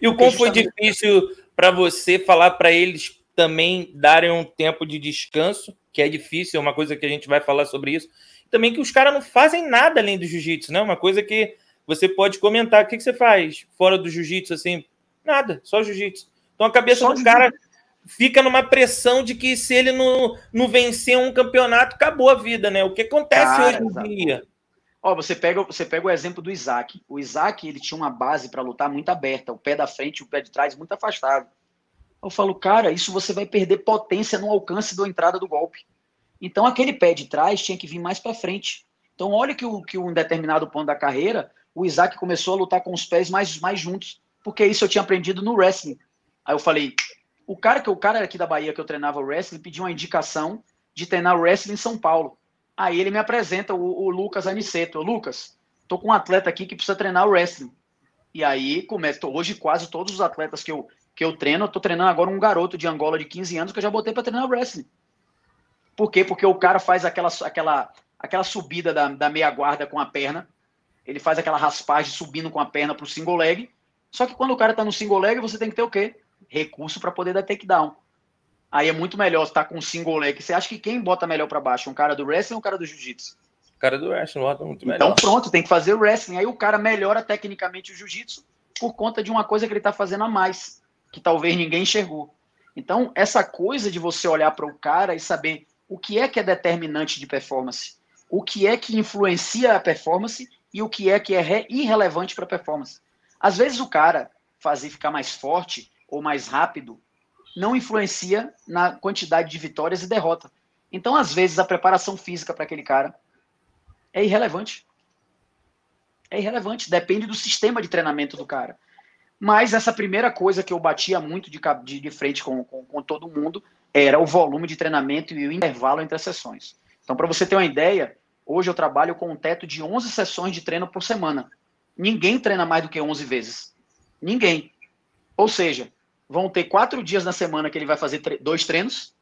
E o quão foi difícil para você falar para eles também darem um tempo de descanso, que é difícil, é uma coisa que a gente vai falar sobre isso. Também que os caras não fazem nada além do jiu-jitsu, né? Uma coisa que você pode comentar. O que, que você faz fora do jiu-jitsu, assim, Nada, só jiu-jitsu. Então a cabeça só do cara fica numa pressão de que se ele não, não vencer um campeonato, acabou a vida, né? O que acontece cara, hoje em dia. Ó, você pega, você pega o exemplo do Isaac. O Isaac, ele tinha uma base para lutar muito aberta, o pé da frente e o pé de trás muito afastado. Eu falo, cara, isso você vai perder potência no alcance da entrada do golpe. Então aquele pé de trás tinha que vir mais para frente. Então olha que, o, que um determinado ponto da carreira, o Isaac começou a lutar com os pés mais, mais juntos porque isso eu tinha aprendido no wrestling. Aí eu falei, o cara que o cara aqui da Bahia que eu treinava wrestling pediu uma indicação de treinar wrestling em São Paulo. Aí ele me apresenta o, o Lucas Aniceto. Lucas, tô com um atleta aqui que precisa treinar wrestling. E aí começa, hoje quase todos os atletas que eu que eu treino, eu tô treinando agora um garoto de Angola de 15 anos que eu já botei para treinar wrestling. Por quê? Porque o cara faz aquela aquela aquela subida da, da meia guarda com a perna, ele faz aquela raspagem subindo com a perna pro single leg só que quando o cara tá no single leg, você tem que ter o quê? Recurso para poder dar takedown. Aí é muito melhor estar tá com single leg. Você acha que quem bota melhor para baixo? Um cara do wrestling ou um cara do jiu-jitsu? O cara do wrestling bota muito melhor. Então pronto, tem que fazer o wrestling. Aí o cara melhora tecnicamente o jiu-jitsu por conta de uma coisa que ele tá fazendo a mais, que talvez ninguém enxergou. Então, essa coisa de você olhar para o cara e saber o que é que é determinante de performance, o que é que influencia a performance e o que é que é irrelevante para a performance. Às vezes o cara fazer ficar mais forte ou mais rápido não influencia na quantidade de vitórias e derrota. Então, às vezes, a preparação física para aquele cara é irrelevante. É irrelevante, depende do sistema de treinamento do cara. Mas essa primeira coisa que eu batia muito de, de, de frente com, com, com todo mundo era o volume de treinamento e o intervalo entre as sessões. Então, para você ter uma ideia, hoje eu trabalho com um teto de 11 sessões de treino por semana. Ninguém treina mais do que 11 vezes. Ninguém. Ou seja, vão ter quatro dias na semana que ele vai fazer dois treinos,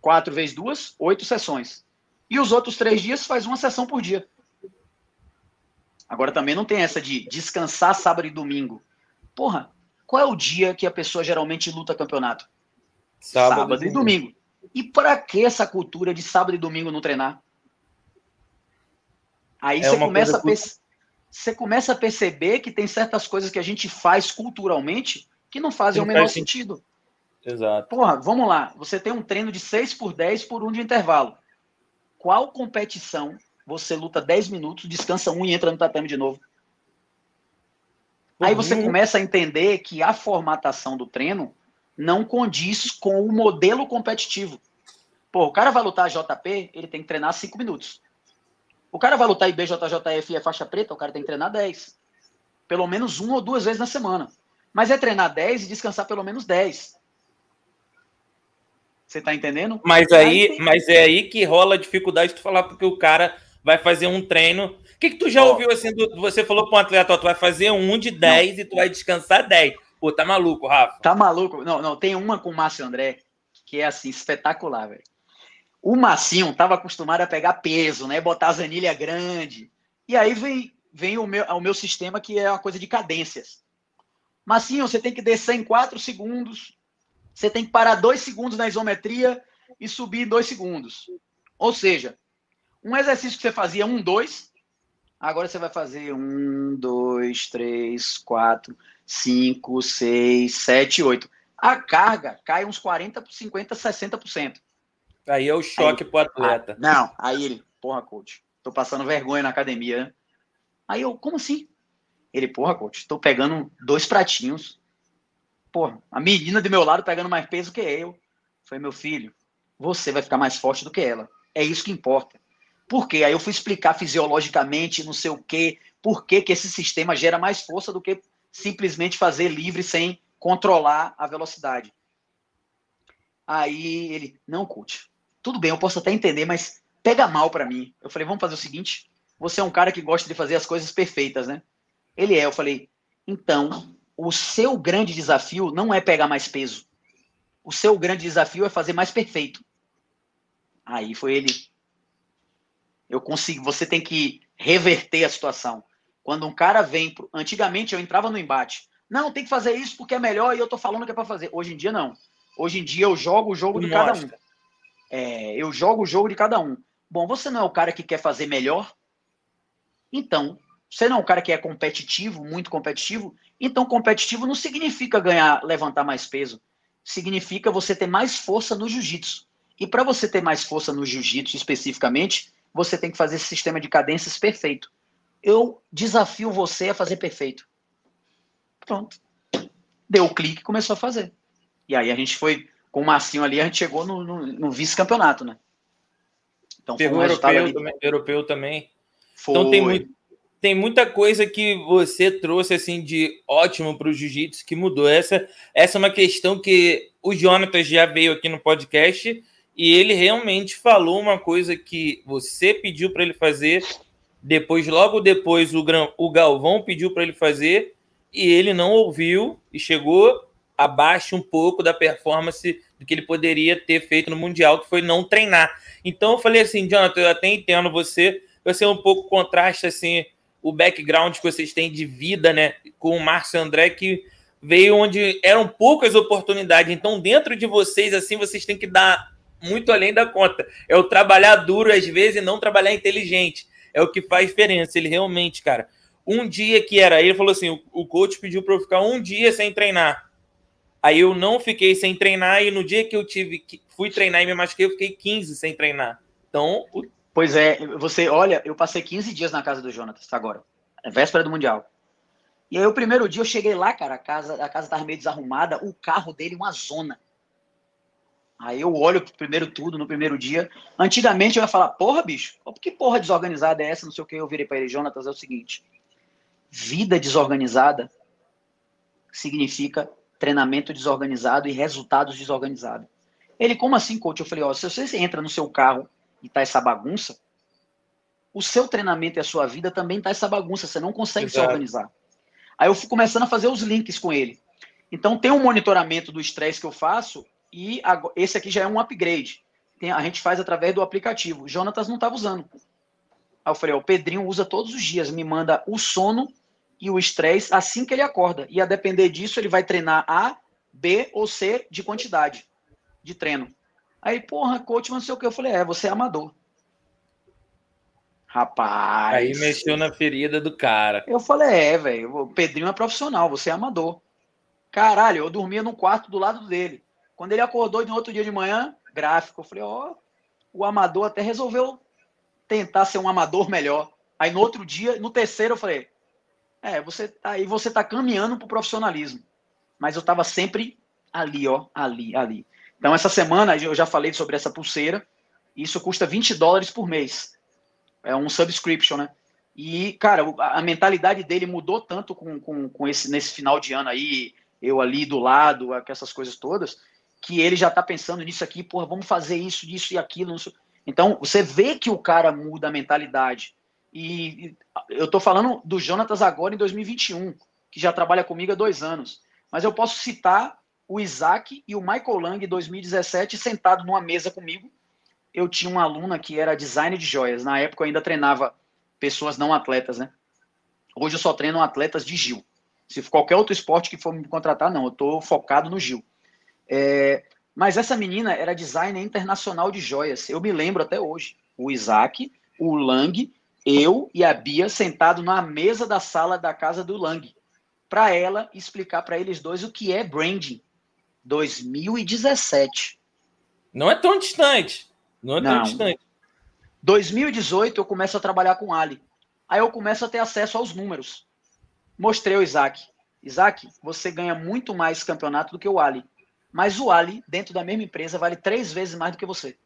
quatro vezes duas, oito sessões. E os outros três dias faz uma sessão por dia. Agora também não tem essa de descansar sábado e domingo. Porra, qual é o dia que a pessoa geralmente luta campeonato? Sábado, sábado e domingo. E para que essa cultura de sábado e domingo não treinar? Aí é você começa a pensar você começa a perceber que tem certas coisas que a gente faz culturalmente que não fazem não o menor sentido. Exato. Porra, vamos lá. Você tem um treino de 6 por 10 por um de intervalo. Qual competição você luta 10 minutos, descansa um e entra no tatame de novo? Aí você começa a entender que a formatação do treino não condiz com o modelo competitivo. Pô, o cara vai lutar JP, ele tem que treinar 5 minutos. O cara vai lutar IBJJF e é faixa preta, o cara tem que treinar 10. Pelo menos uma ou duas vezes na semana. Mas é treinar 10 e descansar pelo menos 10. Você tá entendendo? Mas aí, aí mas é aí que rola a dificuldade de falar porque o cara vai fazer um treino. O que, que tu já oh. ouviu assim? Do, você falou para um atleta, ó, tu vai fazer um de 10 não. e tu vai descansar 10. Pô, tá maluco, Rafa? Tá maluco? Não, não, tem uma com o Márcio André que é assim, espetacular, velho. O Massinho tava acostumado a pegar peso, né? Botar as anilhas grande. E aí vem, vem o, meu, o meu sistema que é uma coisa de cadências. Massinho, você tem que descer em 4 segundos. Você tem que parar 2 segundos na isometria e subir 2 segundos. Ou seja, um exercício que você fazia um, dois, agora você vai fazer um, dois, três, quatro, cinco, seis, sete, oito. A carga cai uns 40, 50, 60%. Aí é o choque aí, pro atleta. Ah, não, aí ele, porra, coach, tô passando vergonha na academia. Né? Aí eu, como assim? Ele, porra, coach, tô pegando dois pratinhos. Porra, a menina do meu lado pegando mais peso que eu. Foi meu filho, você vai ficar mais forte do que ela. É isso que importa. Por quê? Aí eu fui explicar fisiologicamente, não sei o quê, por que, que esse sistema gera mais força do que simplesmente fazer livre sem controlar a velocidade. Aí ele, não, coach, tudo bem, eu posso até entender, mas pega mal para mim. Eu falei, vamos fazer o seguinte, você é um cara que gosta de fazer as coisas perfeitas, né? Ele é, eu falei, então, o seu grande desafio não é pegar mais peso. O seu grande desafio é fazer mais perfeito. Aí foi ele. Eu consigo, você tem que reverter a situação. Quando um cara vem, pro... antigamente eu entrava no embate. Não, tem que fazer isso porque é melhor e eu tô falando que é para fazer. Hoje em dia não. Hoje em dia eu jogo o jogo de cada um. É, eu jogo o jogo de cada um. Bom, você não é o cara que quer fazer melhor? Então, você não é um cara que é competitivo, muito competitivo? Então, competitivo não significa ganhar, levantar mais peso. Significa você ter mais força no jiu-jitsu. E para você ter mais força no jiu-jitsu especificamente, você tem que fazer esse sistema de cadências perfeito. Eu desafio você a fazer perfeito. Pronto. Deu o clique e começou a fazer. E aí a gente foi, com o Marcinho ali, a gente chegou no, no, no vice-campeonato, né? Então, Pegou um europeu, também, europeu também. Foi. Então tem, muito, tem muita coisa que você trouxe assim de ótimo para o jiu-jitsu que mudou. Essa, essa é uma questão que o Jonathan já veio aqui no podcast e ele realmente falou uma coisa que você pediu para ele fazer, depois, logo depois, o, o Galvão pediu para ele fazer e ele não ouviu e chegou abaixo um pouco da performance do que ele poderia ter feito no Mundial, que foi não treinar. Então eu falei assim, Jonathan, eu até entendo você, você é um pouco contraste assim o background que vocês têm de vida, né, com o Márcio André que veio onde eram poucas oportunidades. Então dentro de vocês assim, vocês têm que dar muito além da conta. É o trabalhar duro às vezes e não trabalhar inteligente. É o que faz diferença. Ele realmente, cara, um dia que era, ele falou assim, o, coach pediu para eu ficar um dia sem treinar. Aí eu não fiquei sem treinar e no dia que eu tive que fui treinar e me machuquei, eu fiquei 15 sem treinar. Então, o... pois é, você, olha, eu passei 15 dias na casa do Jonatas agora, é véspera do mundial. E aí o primeiro dia eu cheguei lá, cara, a casa, a casa tava meio desarrumada, o carro dele uma zona. Aí eu olho primeiro tudo no primeiro dia. Antigamente eu ia falar, porra, bicho, que porra desorganizada é essa? Não sei o que. Eu virei para ele, Jonatas, é o seguinte: Vida desorganizada significa treinamento desorganizado e resultados desorganizados. Ele, como assim, coach? Eu falei, ó, se você entra no seu carro e tá essa bagunça, o seu treinamento e a sua vida também tá essa bagunça, você não consegue Exato. se organizar. Aí eu fui começando a fazer os links com ele. Então tem um monitoramento do estresse que eu faço e esse aqui já é um upgrade. Tem, a gente faz através do aplicativo. Jonatas não estava usando. Aí eu falei, ó, o Pedrinho usa todos os dias, me manda o sono e o estresse assim que ele acorda. E a depender disso, ele vai treinar A, B ou C de quantidade de treino. Aí, porra, coach, não sei o que. Eu falei, é, você é amador. Rapaz. Aí mexeu na ferida do cara. Eu falei, é, velho, o Pedrinho é profissional, você é amador. Caralho, eu dormia no quarto do lado dele. Quando ele acordou no outro dia de manhã, gráfico. Eu falei, ó, o amador até resolveu tentar ser um amador melhor. Aí no outro dia, no terceiro, eu falei: É, você tá aí, você tá caminhando pro profissionalismo. Mas eu tava sempre ali, ó, ali, ali. Então, essa semana eu já falei sobre essa pulseira. Isso custa 20 dólares por mês. É um subscription, né? E, cara, a mentalidade dele mudou tanto com, com, com esse, nesse final de ano aí, eu ali do lado, essas coisas todas, que ele já tá pensando nisso aqui, porra, vamos fazer isso, isso e aquilo. Então, você vê que o cara muda a mentalidade. E eu tô falando do Jonatas agora em 2021, que já trabalha comigo há dois anos. Mas eu posso citar o Isaac e o Michael Lang em 2017 sentado numa mesa comigo. Eu tinha uma aluna que era design de joias. Na época eu ainda treinava pessoas não atletas, né? Hoje eu só treino atletas de Gil. Se qualquer outro esporte que for me contratar, não. Eu estou focado no Gil. É, mas essa menina era designer internacional de joias. Eu me lembro até hoje. O Isaac, o Lang, eu e a Bia sentado na mesa da sala da casa do Lang. Para ela explicar para eles dois o que é branding. 2017. Não é tão distante. Não é tão não. distante. 2018 eu começo a trabalhar com Ali. Aí eu começo a ter acesso aos números. Mostrei ao Isaac. Isaac, você ganha muito mais campeonato do que o Ali. Mas o Ali, dentro da mesma empresa, vale três vezes mais do que você.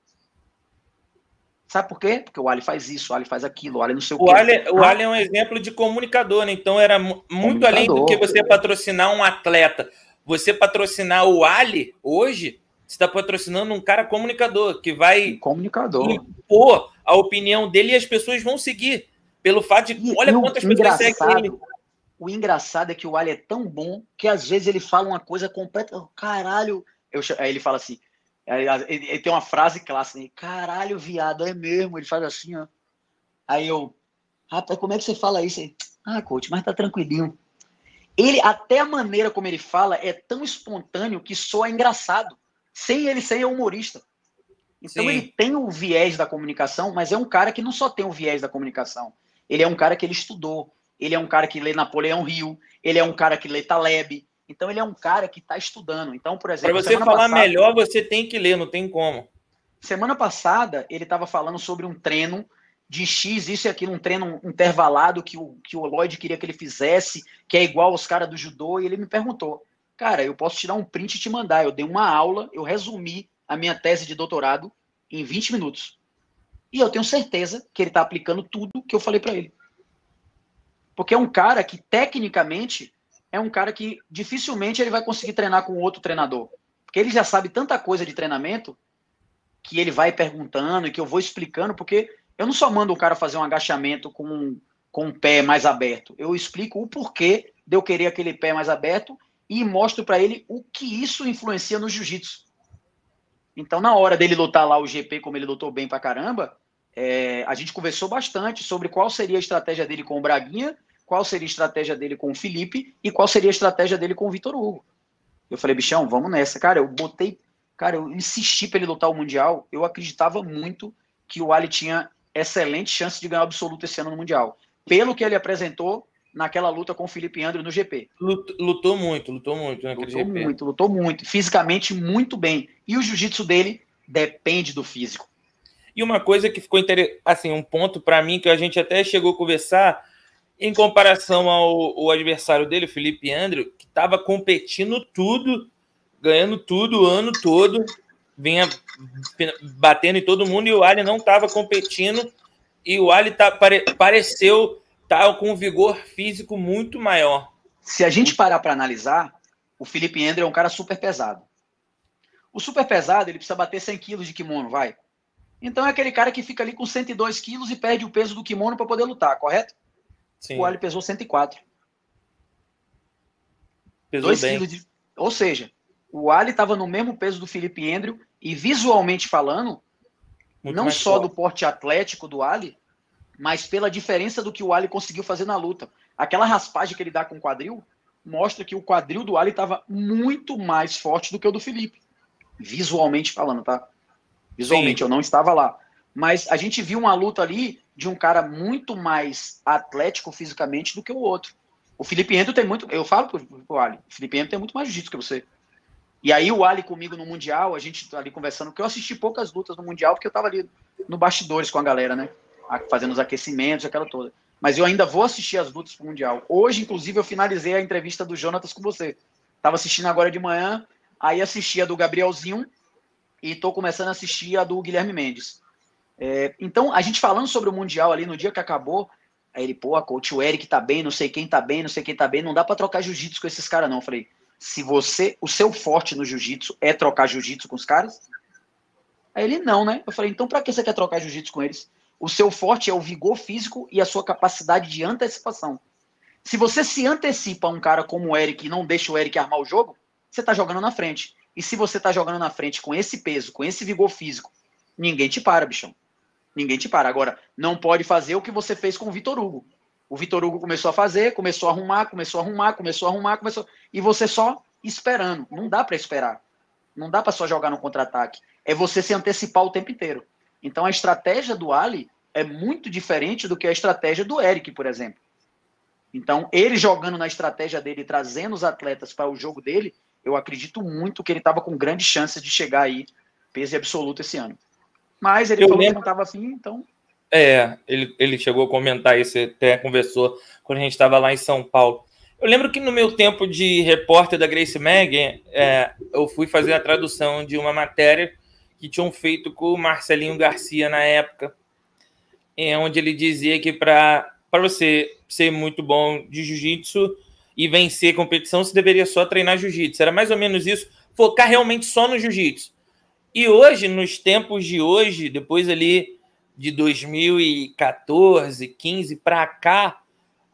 Sabe por quê? Porque o Ali faz isso, o Ali faz aquilo, o Ali não sei o, o quê. Ali, o Ali é um exemplo de comunicador, né? Então era muito além do que você patrocinar um atleta. Você patrocinar o Ali hoje, você está patrocinando um cara comunicador que vai comunicador. impor a opinião dele e as pessoas vão seguir. Pelo fato de. Olha quantas pessoas seguem ele. O engraçado é que o Ali é tão bom que às vezes ele fala uma coisa completa. Caralho. Eu, aí ele fala assim. Ele, ele, tem uma frase clássica. Né? Caralho, viado, é mesmo. Ele faz assim, ó. Aí eu. Rapaz, como é que você fala isso? Ah, coach, mas tá tranquilinho. Ele, até a maneira como ele fala é tão espontâneo que soa engraçado. Sem ele ser humorista. Então Sim. ele tem o viés da comunicação, mas é um cara que não só tem o viés da comunicação. Ele é um cara que ele estudou, ele é um cara que lê Napoleão Hill, ele é um cara que lê Taleb. Então ele é um cara que está estudando. Então, por exemplo, para você falar passada, melhor, você tem que ler, não tem como. Semana passada ele estava falando sobre um treino de X, isso e aquilo, um treino intervalado que o, que o Lloyd queria que ele fizesse, que é igual aos caras do judô, e ele me perguntou, cara, eu posso tirar um print e te mandar. Eu dei uma aula, eu resumi a minha tese de doutorado em 20 minutos. E eu tenho certeza que ele está aplicando tudo que eu falei para ele. Porque é um cara que, tecnicamente, é um cara que dificilmente ele vai conseguir treinar com outro treinador. Porque ele já sabe tanta coisa de treinamento que ele vai perguntando e que eu vou explicando, porque eu não só mando o cara fazer um agachamento com, com o pé mais aberto. Eu explico o porquê de eu querer aquele pé mais aberto e mostro para ele o que isso influencia no jiu-jitsu. Então, na hora dele lutar lá o GP, como ele lutou bem pra caramba, é, a gente conversou bastante sobre qual seria a estratégia dele com o Braguinha, qual seria a estratégia dele com o Felipe e qual seria a estratégia dele com o Vitor Hugo. Eu falei, bichão, vamos nessa. Cara, eu botei. Cara, eu insisti para ele lutar o Mundial. Eu acreditava muito que o Ali tinha excelente chance de ganhar absoluto esse ano no Mundial. Pelo que ele apresentou naquela luta com o Felipe André no GP. Lutou muito, lutou muito naquele lutou GP. muito, lutou muito. Fisicamente, muito bem. E o jiu-jitsu dele depende do físico. E uma coisa que ficou interessante, assim, um ponto para mim que a gente até chegou a conversar, em comparação ao, adversário dele, o Felipe André, que estava competindo tudo, ganhando tudo o ano todo, vinha batendo em todo mundo, e o Ali não estava competindo, e o Ali tá, pare, pareceu tá com um vigor físico muito maior. Se a gente parar para analisar, o Felipe Ender é um cara super pesado. O super pesado, ele precisa bater 100 quilos de kimono, vai. Então é aquele cara que fica ali com 102 quilos e perde o peso do kimono para poder lutar, correto? Sim. O Ali pesou 104. Pesou 2 bem. Quilos de... Ou seja, o Ali estava no mesmo peso do Felipe Andrew e visualmente falando, Muito não só forte. do porte atlético do Ali, mas pela diferença do que o Ali conseguiu fazer na luta. Aquela raspagem que ele dá com o quadril mostra que o quadril do Ali estava muito mais forte do que o do Felipe. Visualmente falando, tá? Visualmente, Sim. eu não estava lá. Mas a gente viu uma luta ali de um cara muito mais atlético fisicamente do que o outro. O Felipe Endo tem muito. Eu falo pro, pro Ali, o Felipe Endo tem muito mais jiu-jitsu que você. E aí o Ali comigo no Mundial, a gente tá ali conversando, porque eu assisti poucas lutas no Mundial, porque eu tava ali no bastidores com a galera, né? fazendo os aquecimentos, aquela toda. Mas eu ainda vou assistir as lutas pro Mundial. Hoje, inclusive, eu finalizei a entrevista do Jonatas com você. Tava assistindo agora de manhã, aí assisti a do Gabrielzinho e tô começando a assistir a do Guilherme Mendes. É, então, a gente falando sobre o Mundial ali no dia que acabou, aí ele, pô, coach, o Eric tá bem, não sei quem tá bem, não sei quem tá bem, não dá para trocar jiu-jitsu com esses caras não. Eu falei, se você, o seu forte no jiu-jitsu é trocar jiu-jitsu com os caras? Aí ele, não, né? Eu falei, então para que você quer trocar jiu-jitsu com eles? O seu forte é o vigor físico e a sua capacidade de antecipação. Se você se antecipa a um cara como o Eric e não deixa o Eric armar o jogo, você tá jogando na frente. E se você tá jogando na frente com esse peso, com esse vigor físico, ninguém te para, bichão. Ninguém te para. Agora, não pode fazer o que você fez com o Vitor Hugo. O Vitor Hugo começou a fazer, começou a arrumar, começou a arrumar, começou a arrumar, começou. E você só esperando. Não dá para esperar. Não dá para só jogar no contra-ataque. É você se antecipar o tempo inteiro. Então a estratégia do Ali é muito diferente do que a estratégia do Eric, por exemplo. Então, ele jogando na estratégia dele, trazendo os atletas para o jogo dele, eu acredito muito que ele estava com grandes chances de chegar aí, peso absoluto esse ano. Mas ele eu falou lembro... que não estava afim, então. É, ele, ele chegou a comentar isso, até conversou quando a gente estava lá em São Paulo. Eu lembro que no meu tempo de repórter da Grace Mag, é, eu fui fazer a tradução de uma matéria que tinham feito com o Marcelinho Garcia na época, é, onde ele dizia que para você ser muito bom de jiu-jitsu e vencer competição, você deveria só treinar jiu-jitsu. Era mais ou menos isso, focar realmente só no jiu-jitsu. E hoje, nos tempos de hoje, depois ali de 2014, 15 para cá,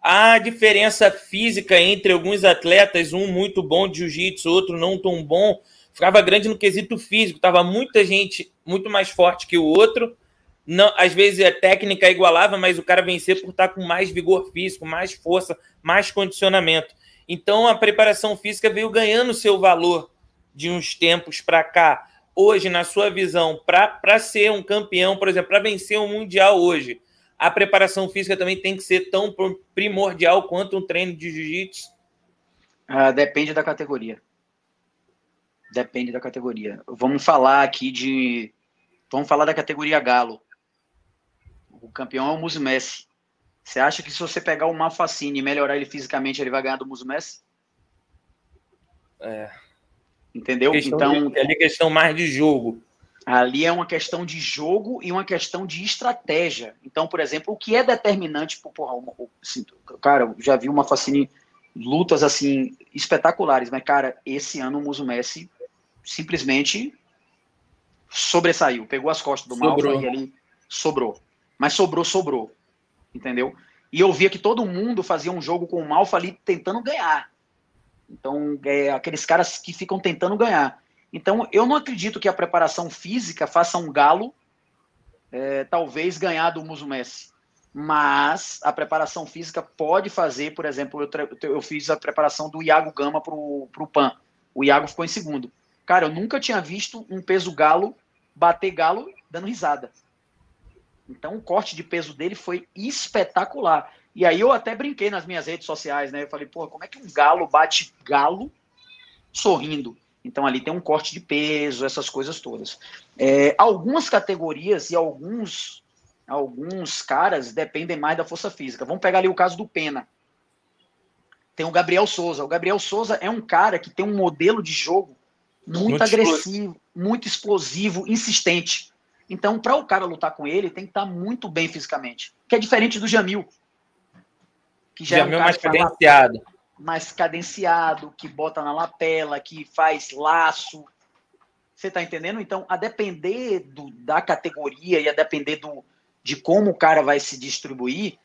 a diferença física entre alguns atletas, um muito bom de jiu-jitsu, outro não tão bom, ficava grande no quesito físico. Tava muita gente muito mais forte que o outro. Não, às vezes a técnica igualava, mas o cara vencer por estar com mais vigor físico, mais força, mais condicionamento. Então a preparação física veio ganhando seu valor de uns tempos para cá hoje, na sua visão, para ser um campeão, por exemplo, para vencer um Mundial hoje, a preparação física também tem que ser tão primordial quanto um treino de jiu-jitsu? Ah, depende da categoria. Depende da categoria. Vamos falar aqui de. Vamos falar da categoria Galo. O campeão é o Muso Messi. Você acha que se você pegar o Mafacine e melhorar ele fisicamente, ele vai ganhar do Muso Messi? É, Entendeu? então, de, ali é questão mais de jogo. Ali é uma questão de jogo e uma questão de estratégia. Então, por exemplo, o que é determinante, porra, assim, cara, eu já vi uma Facine lutas assim espetaculares, mas cara, esse ano o Muso Messi simplesmente sobressaiu, pegou as costas do Malfa e ali sobrou. Mas sobrou, sobrou. Entendeu? E eu via que todo mundo fazia um jogo com o Malfa ali tentando ganhar. Então, é, aqueles caras que ficam tentando ganhar. Então, eu não acredito que a preparação física faça um galo, é, talvez, ganhar do Muso Messi. Mas a preparação física pode fazer, por exemplo, eu, eu fiz a preparação do Iago Gama para o PAN. O Iago ficou em segundo. Cara, eu nunca tinha visto um peso galo bater galo dando risada. Então, o corte de peso dele foi espetacular. E aí eu até brinquei nas minhas redes sociais, né? Eu falei, pô, como é que um galo bate galo sorrindo? Então ali tem um corte de peso, essas coisas todas. É, algumas categorias e alguns alguns caras dependem mais da força física. Vamos pegar ali o caso do Pena. Tem o Gabriel Souza. O Gabriel Souza é um cara que tem um modelo de jogo muito, muito agressivo, explosivo. muito explosivo, insistente. Então, para o cara lutar com ele, tem que estar tá muito bem fisicamente. Que é diferente do Jamil que já, já é um mais cadenciado. mais cadenciado, que bota na lapela, que faz laço. Você está entendendo? Então, a depender do, da categoria e a depender do, de como o cara vai se distribuir,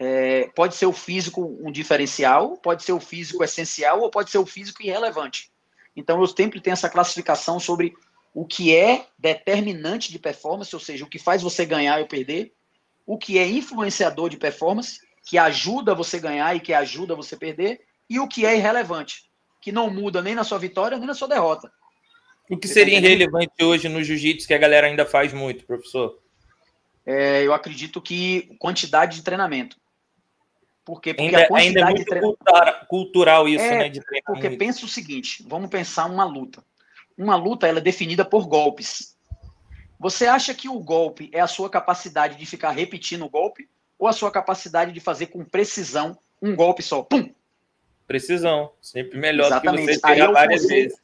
é, pode ser o físico um diferencial, pode ser o físico essencial ou pode ser o físico irrelevante. Então, eu sempre tenho essa classificação sobre o que é determinante de performance, ou seja, o que faz você ganhar ou perder, o que é influenciador de performance que ajuda você ganhar e que ajuda você perder, e o que é irrelevante, que não muda nem na sua vitória nem na sua derrota. O que seria irrelevante hoje no jiu-jitsu que a galera ainda faz muito, professor? É, eu acredito que quantidade de treinamento. Porque, porque ainda, a quantidade ainda é muito trein... cultural isso, é, né? De porque pensa o seguinte: vamos pensar uma luta. Uma luta ela é definida por golpes. Você acha que o golpe é a sua capacidade de ficar repetindo o golpe? Ou a sua capacidade de fazer com precisão um golpe só? Pum! Precisão. Sempre melhor Exatamente. do que você pegar é várias conceito, vezes.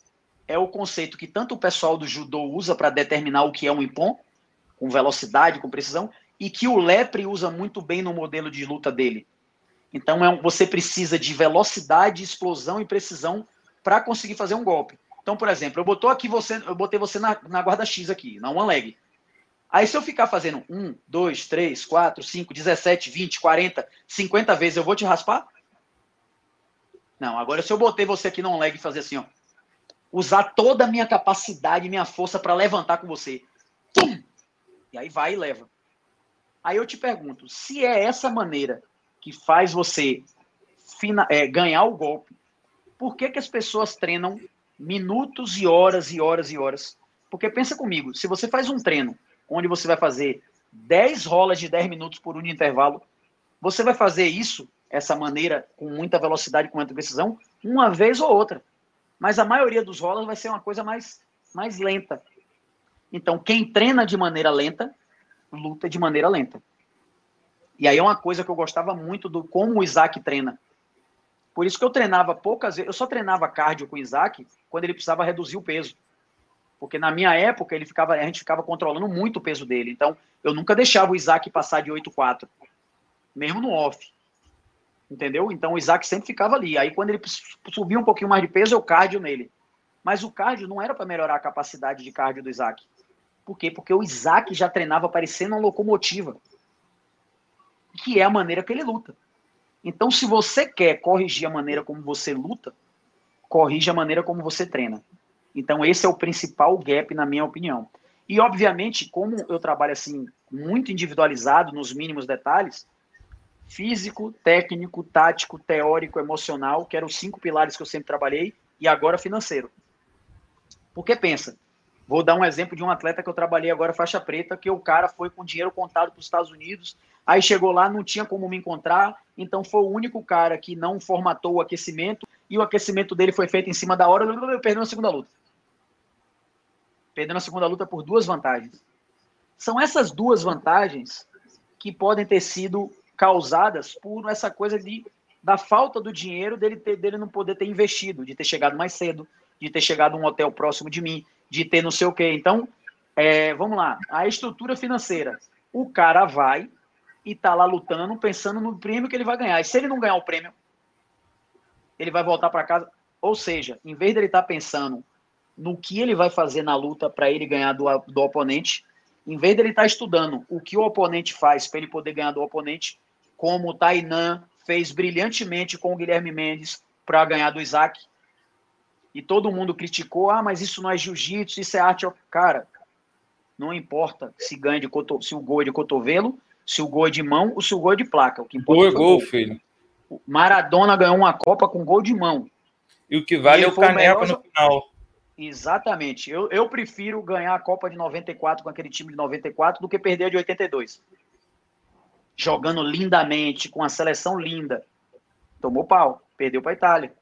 É o conceito que tanto o pessoal do judô usa para determinar o que é um impom, com velocidade, com precisão, e que o lepre usa muito bem no modelo de luta dele. Então é um, você precisa de velocidade, explosão e precisão para conseguir fazer um golpe. Então, por exemplo, eu botou aqui você, eu botei você na, na guarda X aqui, na one leg. Aí se eu ficar fazendo 1, 2, 3, 4, 5, 17, 20, 40, 50 vezes, eu vou te raspar? Não, agora se eu botei você aqui no leg e fazer assim, ó, usar toda a minha capacidade, minha força para levantar com você. Pum! E aí vai e leva. Aí eu te pergunto, se é essa maneira que faz você fina, é, ganhar o golpe, por que, que as pessoas treinam minutos e horas e horas e horas? Porque pensa comigo, se você faz um treino onde você vai fazer 10 rolas de 10 minutos por um intervalo, você vai fazer isso, essa maneira, com muita velocidade, com muita precisão, uma vez ou outra. Mas a maioria dos rolas vai ser uma coisa mais, mais lenta. Então, quem treina de maneira lenta, luta de maneira lenta. E aí é uma coisa que eu gostava muito do como o Isaac treina. Por isso que eu treinava poucas vezes, eu só treinava cardio com o Isaac quando ele precisava reduzir o peso. Porque na minha época ele ficava, a gente ficava controlando muito o peso dele. Então, eu nunca deixava o Isaac passar de 8,4, mesmo no off. Entendeu? Então o Isaac sempre ficava ali. Aí quando ele subia um pouquinho mais de peso, eu cardio nele. Mas o cardio não era para melhorar a capacidade de cardio do Isaac. Por quê? Porque o Isaac já treinava parecendo uma locomotiva. Que é a maneira que ele luta. Então, se você quer corrigir a maneira como você luta, corrija a maneira como você treina. Então, esse é o principal gap, na minha opinião. E, obviamente, como eu trabalho assim, muito individualizado, nos mínimos detalhes, físico, técnico, tático, teórico, emocional, que eram os cinco pilares que eu sempre trabalhei, e agora financeiro. Porque pensa, vou dar um exemplo de um atleta que eu trabalhei agora, faixa preta, que o cara foi com dinheiro contado para os Estados Unidos, Aí chegou lá, não tinha como me encontrar, então foi o único cara que não formatou o aquecimento e o aquecimento dele foi feito em cima da hora, eu perdeu na segunda luta. Perdeu na segunda luta por duas vantagens. São essas duas vantagens que podem ter sido causadas por essa coisa de da falta do dinheiro dele, ter, dele não poder ter investido, de ter chegado mais cedo, de ter chegado a um hotel próximo de mim, de ter não sei o quê. Então, é, vamos lá, a estrutura financeira. O cara vai, e tá lá lutando, pensando no prêmio que ele vai ganhar. E se ele não ganhar o prêmio, ele vai voltar para casa. Ou seja, em vez dele estar tá pensando no que ele vai fazer na luta para ele ganhar do, do oponente, em vez dele estar tá estudando o que o oponente faz para ele poder ganhar do oponente, como o Tainan fez brilhantemente com o Guilherme Mendes para ganhar do Isaac, e todo mundo criticou, ah, mas isso não é jiu-jitsu, isso é arte. Cara, não importa se ganha de se o gol é de cotovelo se o gol é de mão ou se o gol é de placa. O que importa gol é gol, filho. Maradona ganhou uma Copa com gol de mão. E o que vale é o caneco no final. Exatamente. Eu, eu prefiro ganhar a Copa de 94 com aquele time de 94 do que perder a de 82. Jogando lindamente, com a seleção linda. Tomou pau, perdeu para a Itália.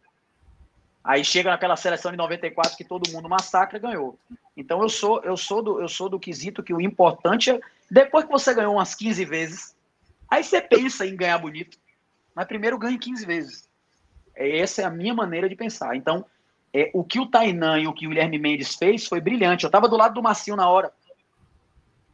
Aí chega naquela seleção de 94 que todo mundo massacra e ganhou. Então eu sou eu sou do eu sou do quesito que o importante é depois que você ganhou umas 15 vezes, aí você pensa em ganhar bonito. Mas primeiro ganhe 15 vezes. Essa é a minha maneira de pensar. Então, é, o que o Tainan e o que o Guilherme Mendes fez foi brilhante. Eu estava do lado do Macio na hora.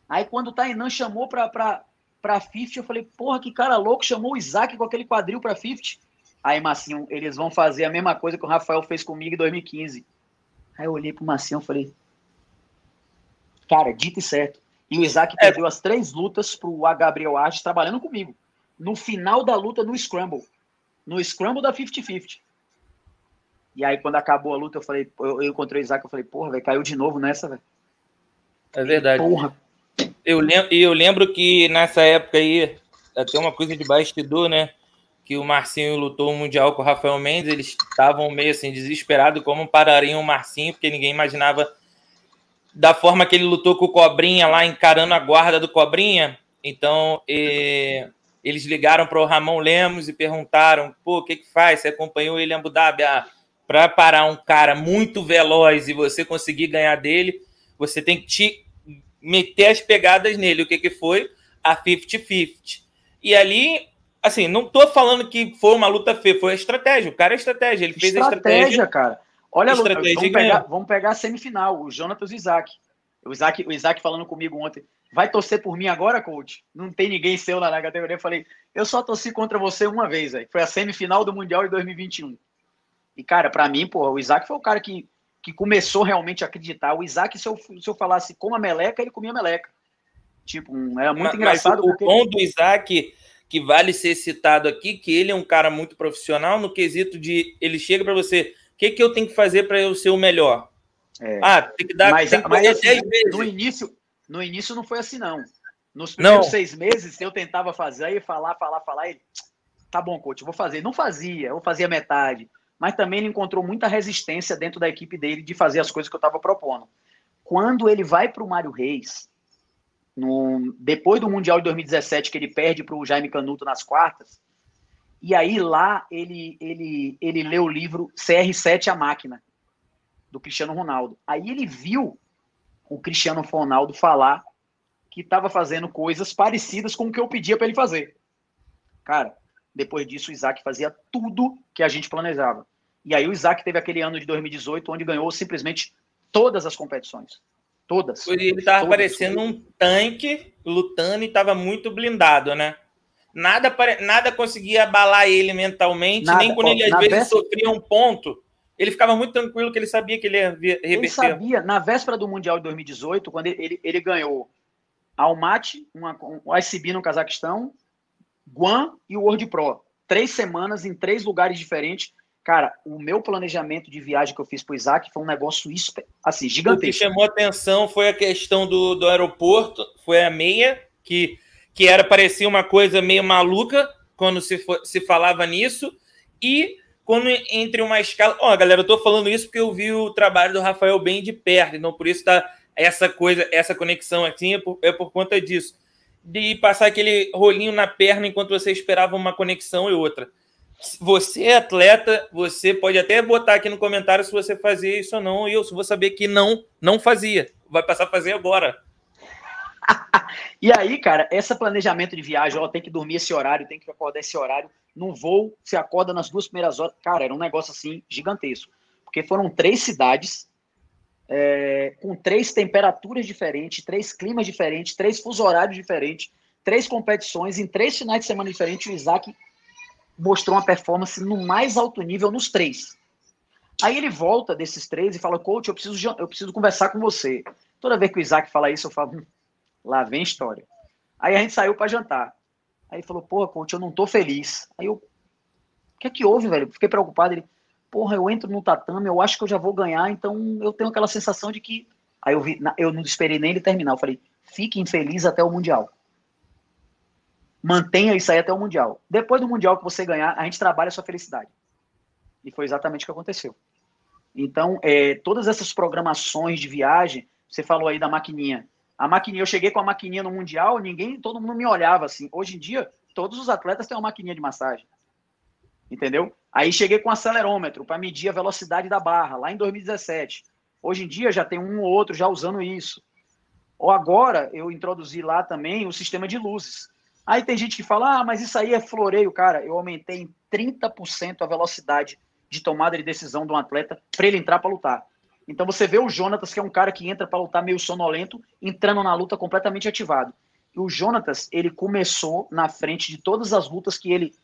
Aí quando o Tainan chamou para para 50, eu falei, porra, que cara louco, chamou o Isaac com aquele quadril para 50. Aí, Massinho, eles vão fazer a mesma coisa que o Rafael fez comigo em 2015. Aí eu olhei pro Massinho e falei, cara, dito e certo. E o Isaac é. perdeu as três lutas pro A. Gabriel Artes trabalhando comigo. No final da luta no Scramble. No Scramble da 50-50. E aí, quando acabou a luta, eu falei, eu, eu encontrei o Isaac, eu falei, porra, velho, caiu de novo nessa, velho. É verdade. Porra. Eu lembro, eu lembro que nessa época aí, até uma coisa de bastidor, né? Que o Marcinho lutou o Mundial com o Rafael Mendes, eles estavam meio assim, desesperados como parariam o Marcinho, porque ninguém imaginava da forma que ele lutou com o Cobrinha lá, encarando a guarda do Cobrinha. Então, e, eles ligaram para o Ramon Lemos e perguntaram: pô, o que, que faz? Você acompanhou ele em Abu Dhabi? Ah, para parar um cara muito veloz e você conseguir ganhar dele, você tem que te meter as pegadas nele. O que, que foi? A 50-50. E ali, assim, não tô falando que foi uma luta feia, foi a estratégia. O cara é estratégia. Ele fez estratégia, a estratégia. cara. Olha, Lucas, vamos pegar, vamos pegar a semifinal, o Jonatas e o Isaac. O Isaac, o Isaac falando comigo ontem, vai torcer por mim agora, coach? Não tem ninguém seu lá na categoria. Eu falei, eu só torci contra você uma vez, aí. foi a semifinal do Mundial de 2021. E, cara, para mim, porra, o Isaac foi o cara que, que começou realmente a acreditar. O Isaac, se eu, se eu falasse como a meleca, ele comia meleca. Tipo, era muito mas, engraçado. Mas o, porque... do Isaac, que vale ser citado aqui, que ele é um cara muito profissional no quesito de ele chega para você, o que, que eu tenho que fazer para eu ser o melhor? É. Ah, tem que dar mas, tem que mas assim, vezes. No início, no início não foi assim, não. Nos primeiros não. seis meses, eu tentava fazer e falar, falar, falar, e tá bom, coach, vou fazer. Não fazia, eu fazia metade. Mas também ele encontrou muita resistência dentro da equipe dele de fazer as coisas que eu estava propondo. Quando ele vai para o Mário Reis, no, depois do Mundial de 2017, que ele perde para o Jaime Canuto nas quartas, e aí lá ele, ele, ele o livro CR7 A Máquina, do Cristiano Ronaldo. Aí ele viu o Cristiano Ronaldo falar que estava fazendo coisas parecidas com o que eu pedia para ele fazer. Cara, depois disso o Isaac fazia tudo que a gente planejava. E aí o Isaac teve aquele ano de 2018 onde ganhou simplesmente todas as competições. Todas. Ele estava parecendo um tanque lutando e estava muito blindado, né? Nada, nada conseguia abalar ele mentalmente, nada, nem quando ele às vezes véspera... sofria um ponto, ele ficava muito tranquilo que ele sabia que ele ia reverter. Ele sabia, na véspera do Mundial de 2018, quando ele, ele, ele ganhou Almaty, uma, um ICB no Cazaquistão, Guam e o World Pro. Três semanas em três lugares diferentes. Cara, o meu planejamento de viagem que eu fiz para o Isaac foi um negócio assim, gigantesco. O que chamou atenção foi a questão do, do aeroporto, foi a meia, que, que era parecia uma coisa meio maluca quando se, se falava nisso, e quando entre uma escala. Ó, oh, galera, eu tô falando isso porque eu vi o trabalho do Rafael bem de perto, então por isso tá essa coisa, essa conexão assim é por, é por conta disso. De passar aquele rolinho na perna enquanto você esperava uma conexão e outra. Você é atleta, você pode até botar aqui no comentário se você fazia isso ou não, e eu vou saber que não, não fazia. Vai passar a fazer agora. e aí, cara, esse planejamento de viagem, ó, tem que dormir esse horário, tem que acordar esse horário, no voo, você acorda nas duas primeiras horas. Cara, era um negócio assim gigantesco. Porque foram três cidades é, com três temperaturas diferentes, três climas diferentes, três fuso horários diferentes, três competições em três finais de semana diferentes. O Isaac mostrou uma performance no mais alto nível nos três. Aí ele volta desses três e fala: Coach, eu preciso, eu preciso conversar com você. Toda vez que o Isaac fala isso, eu falo: hum, lá vem história. Aí a gente saiu para jantar. Aí ele falou: Porra, coach, eu não tô feliz. Aí eu: O que é que houve, velho? Fiquei preocupado. Ele: porra, eu entro no tatame, eu acho que eu já vou ganhar, então eu tenho aquela sensação de que. Aí eu vi, eu não esperei nem ele terminar, eu falei, fique infeliz até o Mundial. Mantenha isso aí até o Mundial. Depois do Mundial que você ganhar, a gente trabalha a sua felicidade. E foi exatamente o que aconteceu. Então, é, todas essas programações de viagem, você falou aí da maquininha. A maquininha, eu cheguei com a maquininha no Mundial, ninguém, todo mundo me olhava assim. Hoje em dia, todos os atletas têm uma maquininha de massagem. Entendeu? Aí cheguei com acelerômetro para medir a velocidade da barra, lá em 2017. Hoje em dia já tem um ou outro já usando isso. Ou agora eu introduzi lá também o sistema de luzes. Aí tem gente que fala, ah, mas isso aí é floreio, cara. Eu aumentei em 30% a velocidade de tomada de decisão de um atleta para ele entrar para lutar. Então você vê o Jonatas, que é um cara que entra para lutar meio sonolento, entrando na luta completamente ativado. E o Jonatas, ele começou na frente de todas as lutas que ele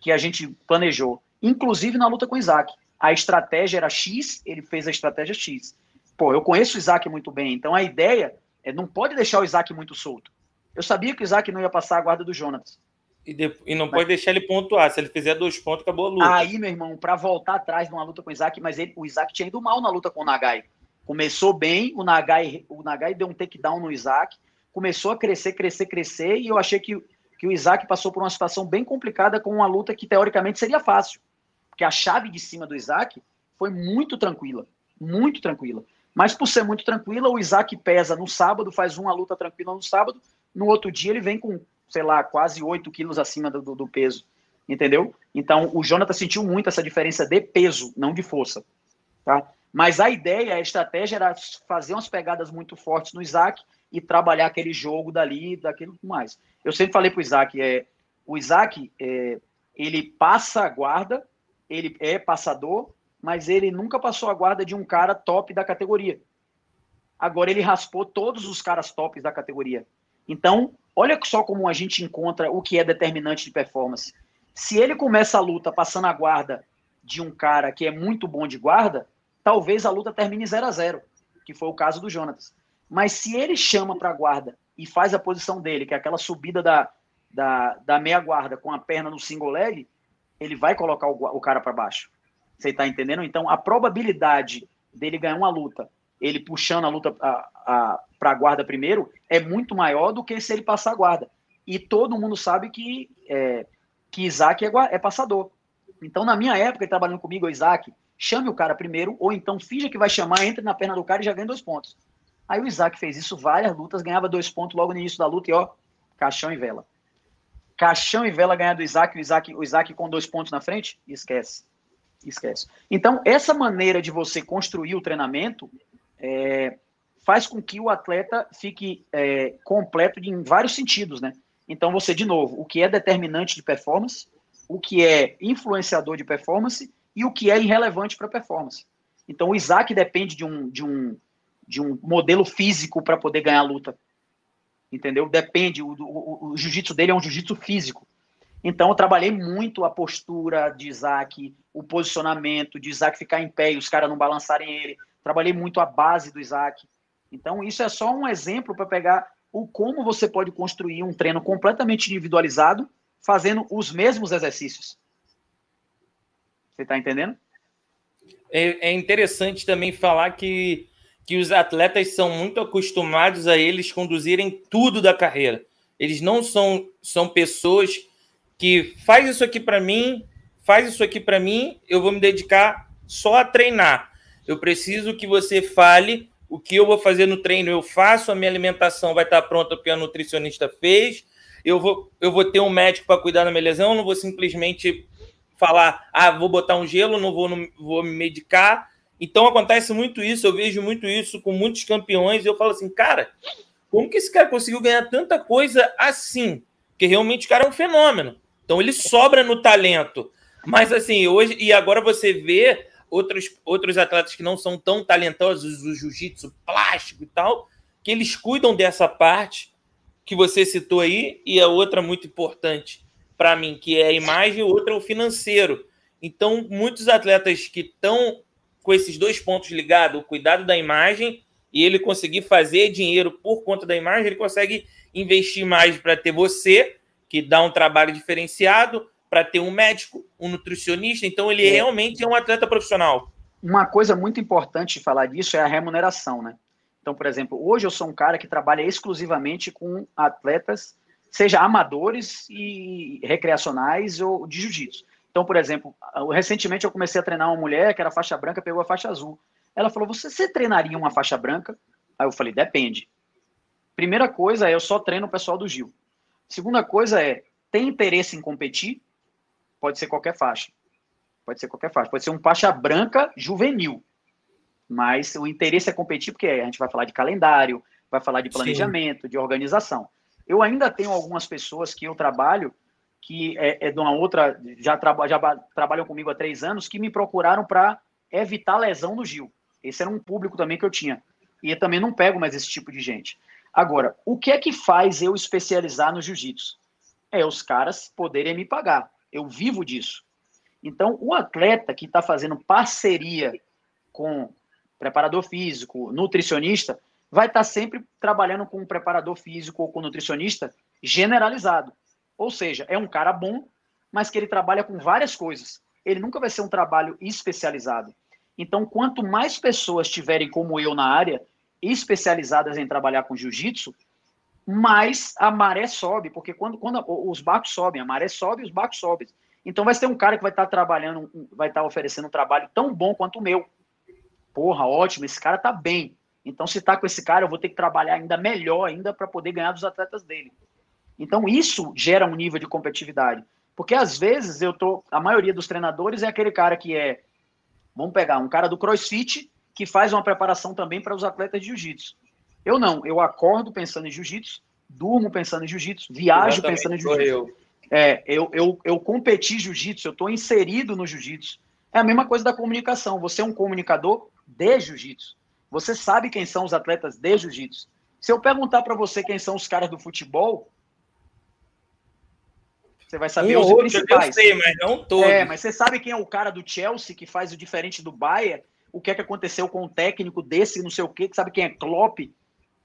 que a gente planejou inclusive na luta com o Isaac. A estratégia era X, ele fez a estratégia X. Pô, eu conheço o Isaac muito bem, então a ideia é não pode deixar o Isaac muito solto. Eu sabia que o Isaac não ia passar a guarda do Jonas. E, e não mas, pode deixar ele pontuar. Se ele fizer dois pontos, acabou a luta. Aí, meu irmão, para voltar atrás numa luta com o Isaac, mas ele, o Isaac tinha ido mal na luta com o Nagai. Começou bem, o Nagai, o Nagai deu um takedown no Isaac, começou a crescer, crescer, crescer, e eu achei que, que o Isaac passou por uma situação bem complicada com uma luta que teoricamente seria fácil porque a chave de cima do Isaac foi muito tranquila, muito tranquila. Mas por ser muito tranquila, o Isaac pesa no sábado, faz uma luta tranquila no sábado, no outro dia ele vem com, sei lá, quase 8 quilos acima do, do peso, entendeu? Então o Jonathan sentiu muito essa diferença de peso, não de força, tá? Mas a ideia, a estratégia era fazer umas pegadas muito fortes no Isaac e trabalhar aquele jogo dali, daquilo mais. Eu sempre falei pro Isaac, é, o Isaac, é, ele passa a guarda, ele é passador, mas ele nunca passou a guarda de um cara top da categoria. Agora ele raspou todos os caras tops da categoria. Então, olha só como a gente encontra o que é determinante de performance. Se ele começa a luta passando a guarda de um cara que é muito bom de guarda, talvez a luta termine 0 a 0 que foi o caso do Jonatas. Mas se ele chama para guarda e faz a posição dele, que é aquela subida da, da, da meia guarda com a perna no single leg, ele vai colocar o, o cara para baixo. Você está entendendo? Então, a probabilidade dele ganhar uma luta, ele puxando a luta para a guarda primeiro, é muito maior do que se ele passar a guarda. E todo mundo sabe que, é, que Isaac é, é passador. Então, na minha época, trabalhando comigo, o Isaac, chame o cara primeiro, ou então finja que vai chamar, entre na perna do cara e já ganha dois pontos. Aí o Isaac fez isso várias lutas, ganhava dois pontos logo no início da luta e ó, caixão e vela. Caixão e vela ganhar do Isaac, o Isaac, o Isaac com dois pontos na frente, esquece. Esquece. Então, essa maneira de você construir o treinamento é, faz com que o atleta fique é, completo em vários sentidos, né? Então, você, de novo, o que é determinante de performance, o que é influenciador de performance e o que é irrelevante para performance. Então, o Isaac depende de um, de um, de um modelo físico para poder ganhar a luta. Entendeu? Depende. O, o, o jiu-jitsu dele é um jiu-jitsu físico. Então, eu trabalhei muito a postura de Isaac, o posicionamento de Isaac ficar em pé e os caras não balançarem ele. Trabalhei muito a base do Isaac. Então, isso é só um exemplo para pegar o como você pode construir um treino completamente individualizado, fazendo os mesmos exercícios. Você está entendendo? É, é, interessante também falar que, que os atletas são muito acostumados a eles conduzirem tudo da carreira. Eles não são, são pessoas que faz isso aqui para mim, faz isso aqui para mim, eu vou me dedicar só a treinar. Eu preciso que você fale o que eu vou fazer no treino. Eu faço, a minha alimentação vai estar pronta porque a nutricionista fez. Eu vou, eu vou ter um médico para cuidar da minha lesão, eu não vou simplesmente falar, ah, vou botar um gelo, não vou, não vou me medicar. Então acontece muito isso, eu vejo muito isso com muitos campeões, e eu falo assim, cara, como que esse cara conseguiu ganhar tanta coisa assim? Porque realmente o cara é um fenômeno. Então ele sobra no talento. Mas assim, hoje, e agora você vê outros, outros atletas que não são tão talentosos, o jiu-jitsu plástico e tal, que eles cuidam dessa parte que você citou aí, e a outra muito importante, para mim, que é a imagem, outra é o financeiro. Então, muitos atletas que estão com esses dois pontos ligados, o cuidado da imagem e ele conseguir fazer dinheiro por conta da imagem, ele consegue investir mais para ter você, que dá um trabalho diferenciado, para ter um médico, um nutricionista. Então, ele é. realmente é um atleta profissional. Uma coisa muito importante de falar disso é a remuneração, né? Então, por exemplo, hoje eu sou um cara que trabalha exclusivamente com atletas seja amadores e recreacionais ou de jiu-jitsu. Então, por exemplo, recentemente eu comecei a treinar uma mulher que era faixa branca, pegou a faixa azul. Ela falou: Você, você treinaria uma faixa branca? Aí eu falei: Depende. Primeira coisa é: eu só treino o pessoal do Gil. Segunda coisa é: tem interesse em competir? Pode ser qualquer faixa. Pode ser qualquer faixa. Pode ser um faixa branca juvenil. Mas o interesse é competir porque a gente vai falar de calendário, vai falar de planejamento, Sim. de organização. Eu ainda tenho algumas pessoas que eu trabalho, que é, é de uma outra, já, já trabalham comigo há três anos, que me procuraram para evitar lesão no Gil. Esse era um público também que eu tinha. E eu também não pego mais esse tipo de gente. Agora, o que é que faz eu especializar no jiu-jitsu? É os caras poderem me pagar. Eu vivo disso. Então, o atleta que está fazendo parceria com preparador físico, nutricionista, vai estar sempre trabalhando com um preparador físico ou com nutricionista generalizado. Ou seja, é um cara bom, mas que ele trabalha com várias coisas. Ele nunca vai ser um trabalho especializado. Então, quanto mais pessoas tiverem como eu na área, especializadas em trabalhar com jiu-jitsu, mais a maré sobe, porque quando, quando os barcos sobem, a maré sobe os barcos sobem. Então vai ter um cara que vai estar trabalhando, vai estar oferecendo um trabalho tão bom quanto o meu. Porra, ótimo, esse cara tá bem. Então, se está com esse cara, eu vou ter que trabalhar ainda melhor ainda para poder ganhar dos atletas dele. Então, isso gera um nível de competitividade. Porque às vezes eu tô. A maioria dos treinadores é aquele cara que é. Vamos pegar um cara do CrossFit que faz uma preparação também para os atletas de jiu-jitsu. Eu não, eu acordo pensando em jiu-jitsu, durmo pensando em jiu-jitsu, viajo Exatamente, pensando em jiu-jitsu. Eu. É, eu, eu, eu competi jiu-jitsu, eu estou inserido no jiu-jitsu. É a mesma coisa da comunicação. Você é um comunicador de jiu-jitsu. Você sabe quem são os atletas de jiu-jitsu. Se eu perguntar para você quem são os caras do futebol, Você vai saber um os outro, principais. Eu sei, mas não todos. É, mas você sabe quem é o cara do Chelsea que faz o diferente do Bayern? O que é que aconteceu com o técnico desse, não sei o quê, que sabe quem é Klopp?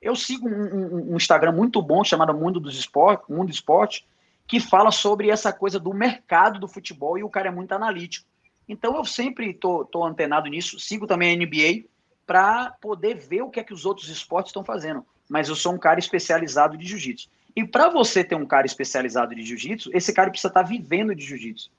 Eu sigo um, um, um Instagram muito bom chamado Mundo dos Esporte, Mundo Esporte, que fala sobre essa coisa do mercado do futebol e o cara é muito analítico. Então eu sempre tô, tô antenado nisso, sigo também a NBA para poder ver o que é que os outros esportes estão fazendo. Mas eu sou um cara especializado de jiu-jitsu. E para você ter um cara especializado de jiu-jitsu, esse cara precisa estar tá vivendo de jiu-jitsu.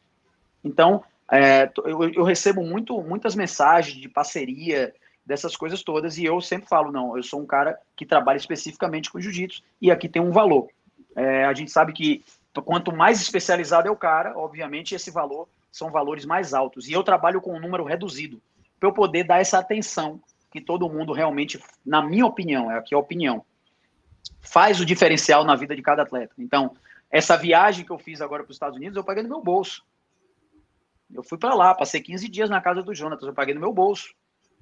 Então, é, eu, eu, recebo muito, muitas mensagens de parceria, dessas coisas todas, e eu sempre falo, não, eu sou um cara que trabalha especificamente com jiu-jitsu, e aqui tem um valor. É, a gente sabe que quanto mais especializado é o cara, obviamente esse valor são valores mais altos. E eu trabalho com um número reduzido, para eu poder dar essa atenção que todo mundo realmente, na minha opinião, é aqui a opinião, faz o diferencial na vida de cada atleta. Então, essa viagem que eu fiz agora para os Estados Unidos, eu paguei no meu bolso. Eu fui para lá, passei 15 dias na casa do Jonatas, eu paguei no meu bolso.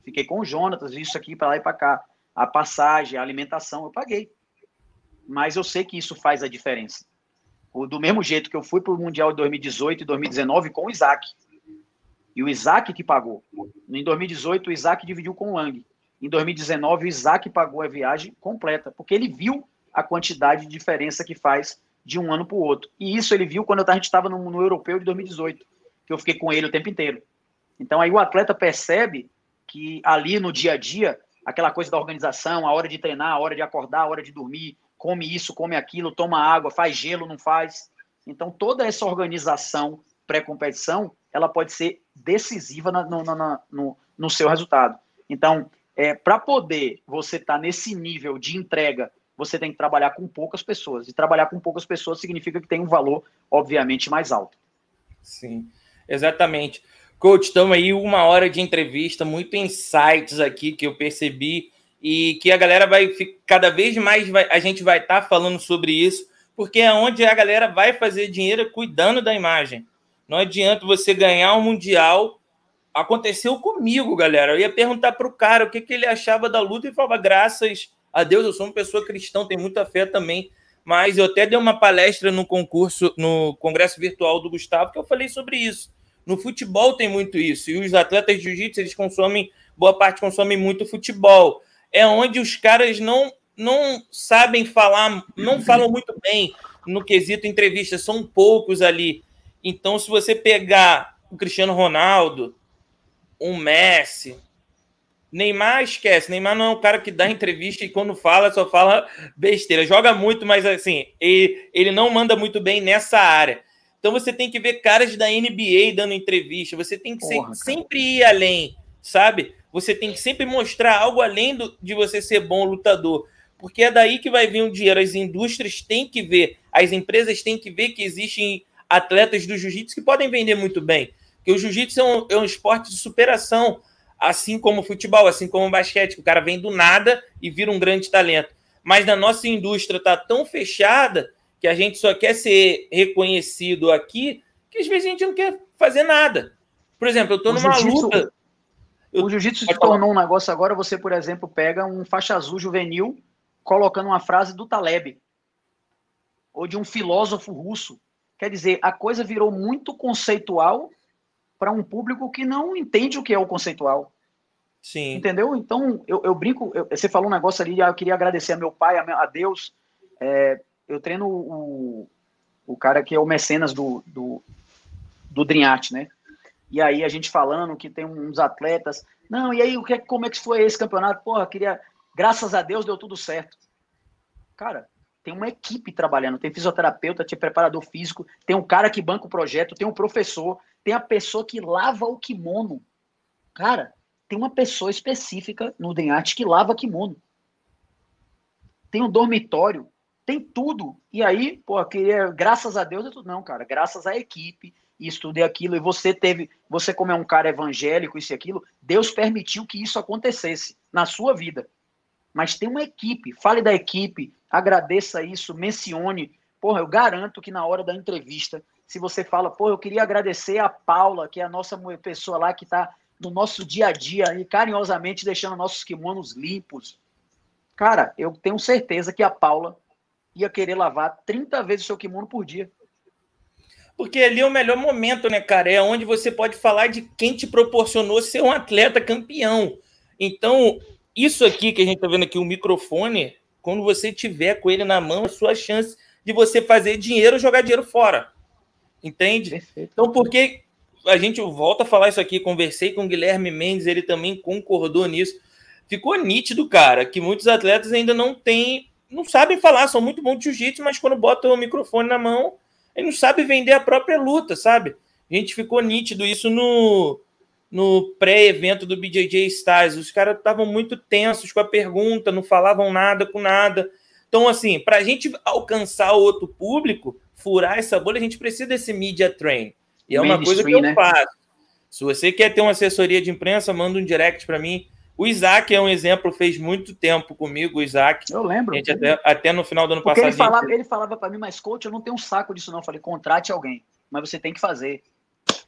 Fiquei com o Jonatas, isso aqui para lá e para cá. A passagem, a alimentação, eu paguei. Mas eu sei que isso faz a diferença. Do mesmo jeito que eu fui para o Mundial de 2018 e 2019 com o Isaac. E o Isaac que pagou. Em 2018, o Isaac dividiu com o Lang. Em 2019, o Isaac pagou a viagem completa, porque ele viu a quantidade de diferença que faz de um ano para o outro. E isso ele viu quando a gente estava no, no Europeu de 2018, que eu fiquei com ele o tempo inteiro. Então aí o atleta percebe que ali no dia a dia, aquela coisa da organização, a hora de treinar, a hora de acordar, a hora de dormir, come isso, come aquilo, toma água, faz gelo, não faz. Então toda essa organização pré-competição ela pode ser decisiva na, no, na, no, no, seu resultado. Então, é, para poder você estar tá nesse nível de entrega, você tem que trabalhar com poucas pessoas. E trabalhar com poucas pessoas significa que tem um valor, obviamente, mais alto. Sim, exatamente. Coach, estamos aí uma hora de entrevista, muito insights aqui que eu percebi e que a galera vai cada vez mais vai, a gente vai estar tá falando sobre isso, porque é onde a galera vai fazer dinheiro cuidando da imagem. Não adianta você ganhar um mundial. Aconteceu comigo, galera. Eu ia perguntar para o cara o que, que ele achava da luta e falava: graças a Deus, eu sou uma pessoa cristã, tenho muita fé também. Mas eu até dei uma palestra no concurso, no congresso virtual do Gustavo, que eu falei sobre isso. No futebol tem muito isso. E os atletas de jiu-jitsu, eles consomem, boa parte consomem muito futebol. É onde os caras não não sabem falar, não falam muito bem no quesito entrevista, são poucos ali. Então, se você pegar o Cristiano Ronaldo, um Messi, Neymar esquece. Neymar não é um cara que dá entrevista e quando fala, só fala besteira. Joga muito, mas assim, ele, ele não manda muito bem nessa área. Então você tem que ver caras da NBA dando entrevista. Você tem que Porra, ser, sempre ir além, sabe? Você tem que sempre mostrar algo além do, de você ser bom lutador. Porque é daí que vai vir o dinheiro. As indústrias têm que ver, as empresas têm que ver que existem atletas do jiu-jitsu que podem vender muito bem. Porque o jiu-jitsu é, um, é um, esporte de superação, assim como o futebol, assim como o basquete, que o cara vem do nada e vira um grande talento. Mas na nossa indústria está tão fechada que a gente só quer ser reconhecido aqui que às vezes a gente não quer fazer nada. Por exemplo, eu estou numa luta. O jiu-jitsu se tornou um negócio agora. Você, por exemplo, pega um faixa azul juvenil colocando uma frase do Taleb ou de um filósofo russo Quer dizer, a coisa virou muito conceitual para um público que não entende o que é o conceitual. Sim. Entendeu? Então, eu, eu brinco, eu, você falou um negócio ali, eu queria agradecer a meu pai, a, a Deus. É, eu treino o, o cara que é o mecenas do, do, do Drinhat, né? E aí a gente falando que tem uns atletas. Não, e aí o que, como é que foi esse campeonato? Porra, queria. Graças a Deus deu tudo certo. Cara, tem uma equipe trabalhando, tem fisioterapeuta, tem preparador físico, tem um cara que banca o projeto, tem um professor, tem a pessoa que lava o kimono. Cara, tem uma pessoa específica no DENAT que lava kimono. Tem um dormitório, tem tudo. E aí, pô, queria, graças a Deus é tudo. Não, cara, graças à equipe, isso tudo e aquilo, e você teve, você como é um cara evangélico, isso e aquilo, Deus permitiu que isso acontecesse na sua vida. Mas tem uma equipe, fale da equipe, agradeça isso, mencione. Porra, eu garanto que na hora da entrevista, se você fala, pô, eu queria agradecer a Paula, que é a nossa pessoa lá que está no nosso dia a dia e carinhosamente deixando nossos kimonos limpos. Cara, eu tenho certeza que a Paula ia querer lavar 30 vezes o seu kimono por dia. Porque ali é o melhor momento, né, cara? É onde você pode falar de quem te proporcionou ser um atleta campeão. Então, isso aqui que a gente tá vendo aqui, o microfone, quando você tiver com ele na mão, é a sua chance de você fazer dinheiro jogar dinheiro fora. Entende? Perfeito. Então, porque a gente volta a falar isso aqui, conversei com o Guilherme Mendes, ele também concordou nisso. Ficou nítido, cara, que muitos atletas ainda não têm, não sabem falar, são muito bons de jiu-jitsu, mas quando botam o microfone na mão, ele não sabe vender a própria luta, sabe? A gente ficou nítido isso no, no pré-evento do BJJ Styles. Os caras estavam muito tensos com a pergunta, não falavam nada com nada. Então, assim, para a gente alcançar outro público, furar essa bolha, a gente precisa desse media train. E é uma coisa que eu né? faço. Se você quer ter uma assessoria de imprensa, manda um direct para mim. O Isaac é um exemplo, fez muito tempo comigo, o Isaac. Eu lembro. Gente, até, até, no final do ano Porque passado. Ele falava, gente... ele falava para mim, mas coach, eu não tenho um saco disso, não. Eu falei, contrate alguém. Mas você tem que fazer.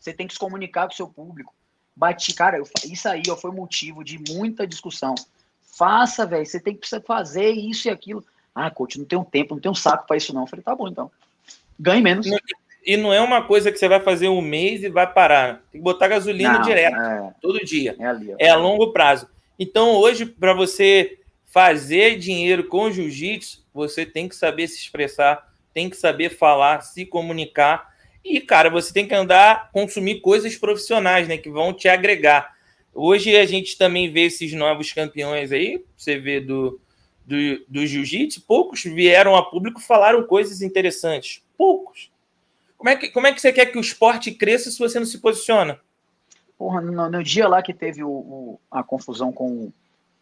Você tem que se comunicar com o seu público. Bati, cara, eu, isso aí ó, foi motivo de muita discussão. Faça, velho. Você tem que fazer isso e aquilo. Ah, coach, não tenho tempo, não tenho saco para isso, não. Eu falei, tá bom, então. Ganhe menos. E não é uma coisa que você vai fazer um mês e vai parar. Tem que botar gasolina não, direto, é... todo dia. É, ali, é a longo prazo. Então, hoje, para você fazer dinheiro com jiu-jitsu, você tem que saber se expressar, tem que saber falar, se comunicar. E, cara, você tem que andar, consumir coisas profissionais, né? Que vão te agregar. Hoje a gente também vê esses novos campeões aí, você vê do, do, do jiu-jitsu, poucos vieram a público falaram coisas interessantes. Poucos. Como é, que, como é que você quer que o esporte cresça se você não se posiciona? Porra, no, no dia lá que teve o, o, a confusão com,